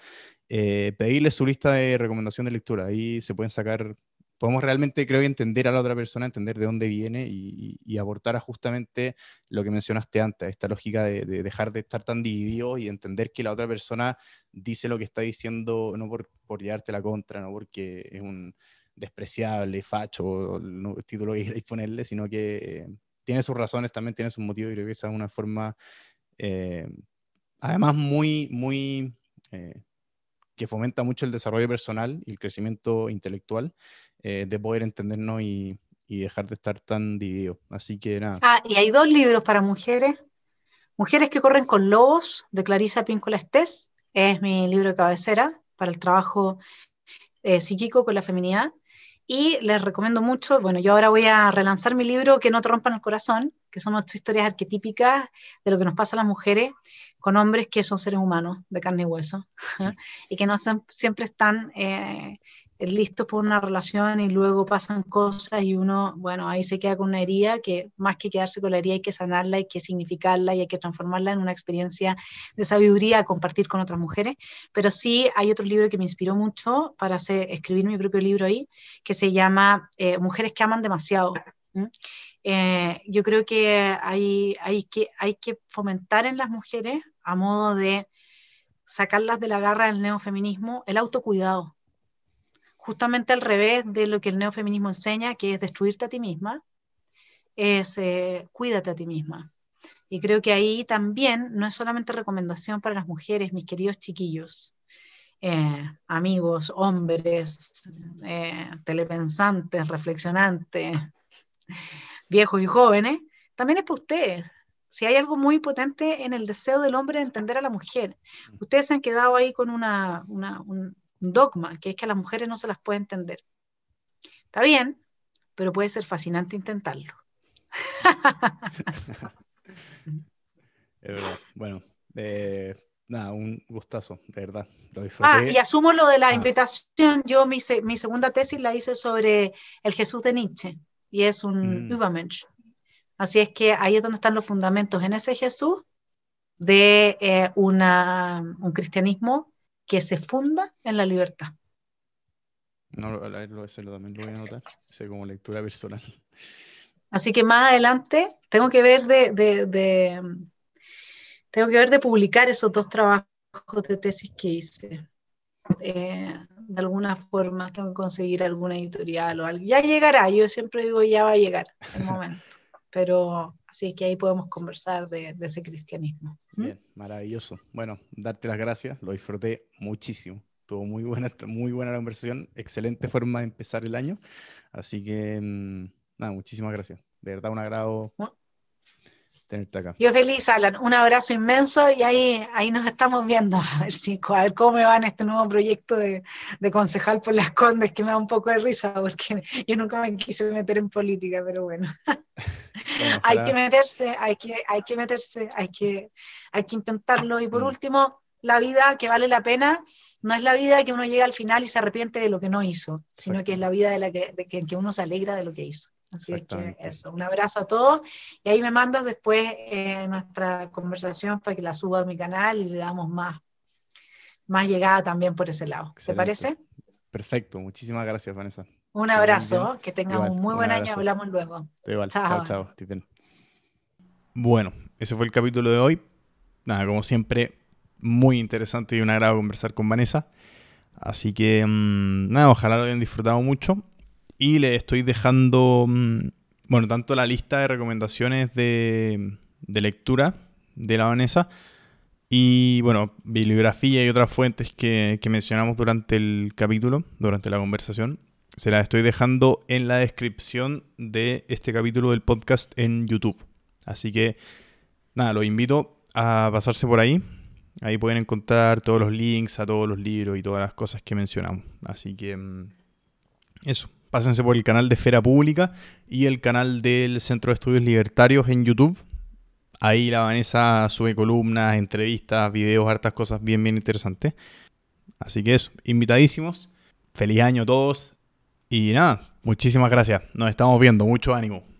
eh, pedirles su lista de recomendación de lectura. Ahí se pueden sacar podemos realmente, creo entender a la otra persona, entender de dónde viene y, aportar a justamente lo que mencionaste antes, esta lógica de, dejar de estar tan dividido y entender que la otra persona dice lo que está diciendo no por, por llevarte la contra, no porque es un despreciable, facho, el título que queráis ponerle, sino que tiene sus razones, también tiene sus motivos y creo que esa es una forma, eh, además, muy, muy... Eh, que fomenta mucho el desarrollo personal y el crecimiento intelectual, eh, de poder entendernos y, dejar de estar tan divididos. Así que nada. Ah, y hay dos libros para mujeres. Mujeres que corren con lobos, de Clarisa Píncola Estés, es mi libro de cabecera para el trabajo psíquico con la feminidad. Y les recomiendo mucho, bueno, yo ahora voy a relanzar mi libro Que no te rompan el corazón, que son nuestras historias arquetípicas de lo que nos pasa a las mujeres con hombres que son seres humanos de carne y hueso y que no siempre están eh, listos por una relación y luego pasan cosas y uno, bueno, ahí se queda con una herida que más que quedarse con la herida hay que sanarla, hay que significarla y hay que transformarla en una experiencia de sabiduría a compartir con otras mujeres. Pero sí hay otro libro que me inspiró mucho para hacer, escribir mi propio libro ahí, que se llama eh, Mujeres que aman demasiado. Eh, yo creo que hay, hay que hay que fomentar en las mujeres, a modo de sacarlas de la garra del neofeminismo, el autocuidado justamente al revés de lo que el neofeminismo enseña, que es destruirte a ti misma, es eh, cuídate a ti misma. Y creo que ahí también no es solamente recomendación para las mujeres, mis queridos chiquillos, eh, amigos, hombres, eh, telepensantes, reflexionantes, viejos y jóvenes, también es para ustedes. Si hay algo muy potente en el deseo del hombre de entender a la mujer, ustedes se han quedado ahí con una, una, dogma, que es que a las mujeres no se las puede entender. Está bien, pero puede ser fascinante intentarlo. es verdad. Bueno, eh, nada, un gustazo, de verdad. Ah, y asumo lo de la ah. invitación. Yo mi, mi, segunda tesis la hice sobre el Jesús de Nietzsche y es un mm. Übermensch. Así es que ahí es donde están los fundamentos en ese Jesús de eh, una, un cristianismo que se funda en la libertad. No, lo, también lo voy a anotar, como lectura personal. Así que más adelante tengo que ver de, de, tengo que ver de publicar esos dos trabajos de tesis que hice. Eh, de alguna forma tengo que conseguir alguna editorial o algo. Ya llegará, yo siempre digo ya va a llegar el momento. Pero Así que ahí podemos conversar de, ese cristianismo. ¿Mm? Bien, maravilloso. Bueno, darte las gracias, lo disfruté muchísimo. Tuvo muy buena, muy buena la conversación, excelente forma de empezar el año. Así que, mm, nada, muchísimas gracias. De verdad, un agrado tenerte acá. Yo feliz, Alan. Un abrazo inmenso y ahí, ahí nos estamos viendo. A ver, si, a ver cómo me va en este nuevo proyecto de, de concejal por las Condes, que me da un poco de risa porque yo nunca me quise meter en política, pero bueno. hay que meterse, hay que, hay que meterse, hay que, hay que intentarlo. Y por mm. último, la vida que vale la pena no es la vida que uno llega al final y se arrepiente de lo que no hizo, sino que es la vida de la que, de que uno se alegra de lo que hizo. Así que eso, un abrazo a todos y ahí me mandas después eh, nuestra conversación para que la suba a mi canal y le damos más, más llegada también por ese lado. ¿Te parece? Perfecto, muchísimas gracias Vanessa. Un abrazo, que tengas un muy buen año, hablamos luego. Igual. Chao, chao. Bueno, ese fue el capítulo de hoy. Nada, como siempre, muy interesante y un agrado conversar con Vanessa. Así que, mm, nada, ojalá lo hayan disfrutado mucho. Y le estoy dejando, mm, bueno, tanto la lista de recomendaciones de, lectura de la Vanessa y, bueno, bibliografía y otras fuentes que, mencionamos durante el capítulo, durante la conversación. Se las estoy dejando en la descripción de este capítulo del podcast en YouTube. Así que, nada, los invito a pasarse por ahí. Ahí pueden encontrar todos los links a todos los libros y todas las cosas que mencionamos. Así que, mm, eso pásense por el canal de Esfera Pública y el canal del Centro de Estudios Libertarios en YouTube. Ahí la Vanessa sube columnas, entrevistas, videos, hartas cosas bien, bien interesantes. Así que eso, invitadísimos. Feliz año a todos. Y nada, muchísimas gracias. Nos estamos viendo. Mucho ánimo.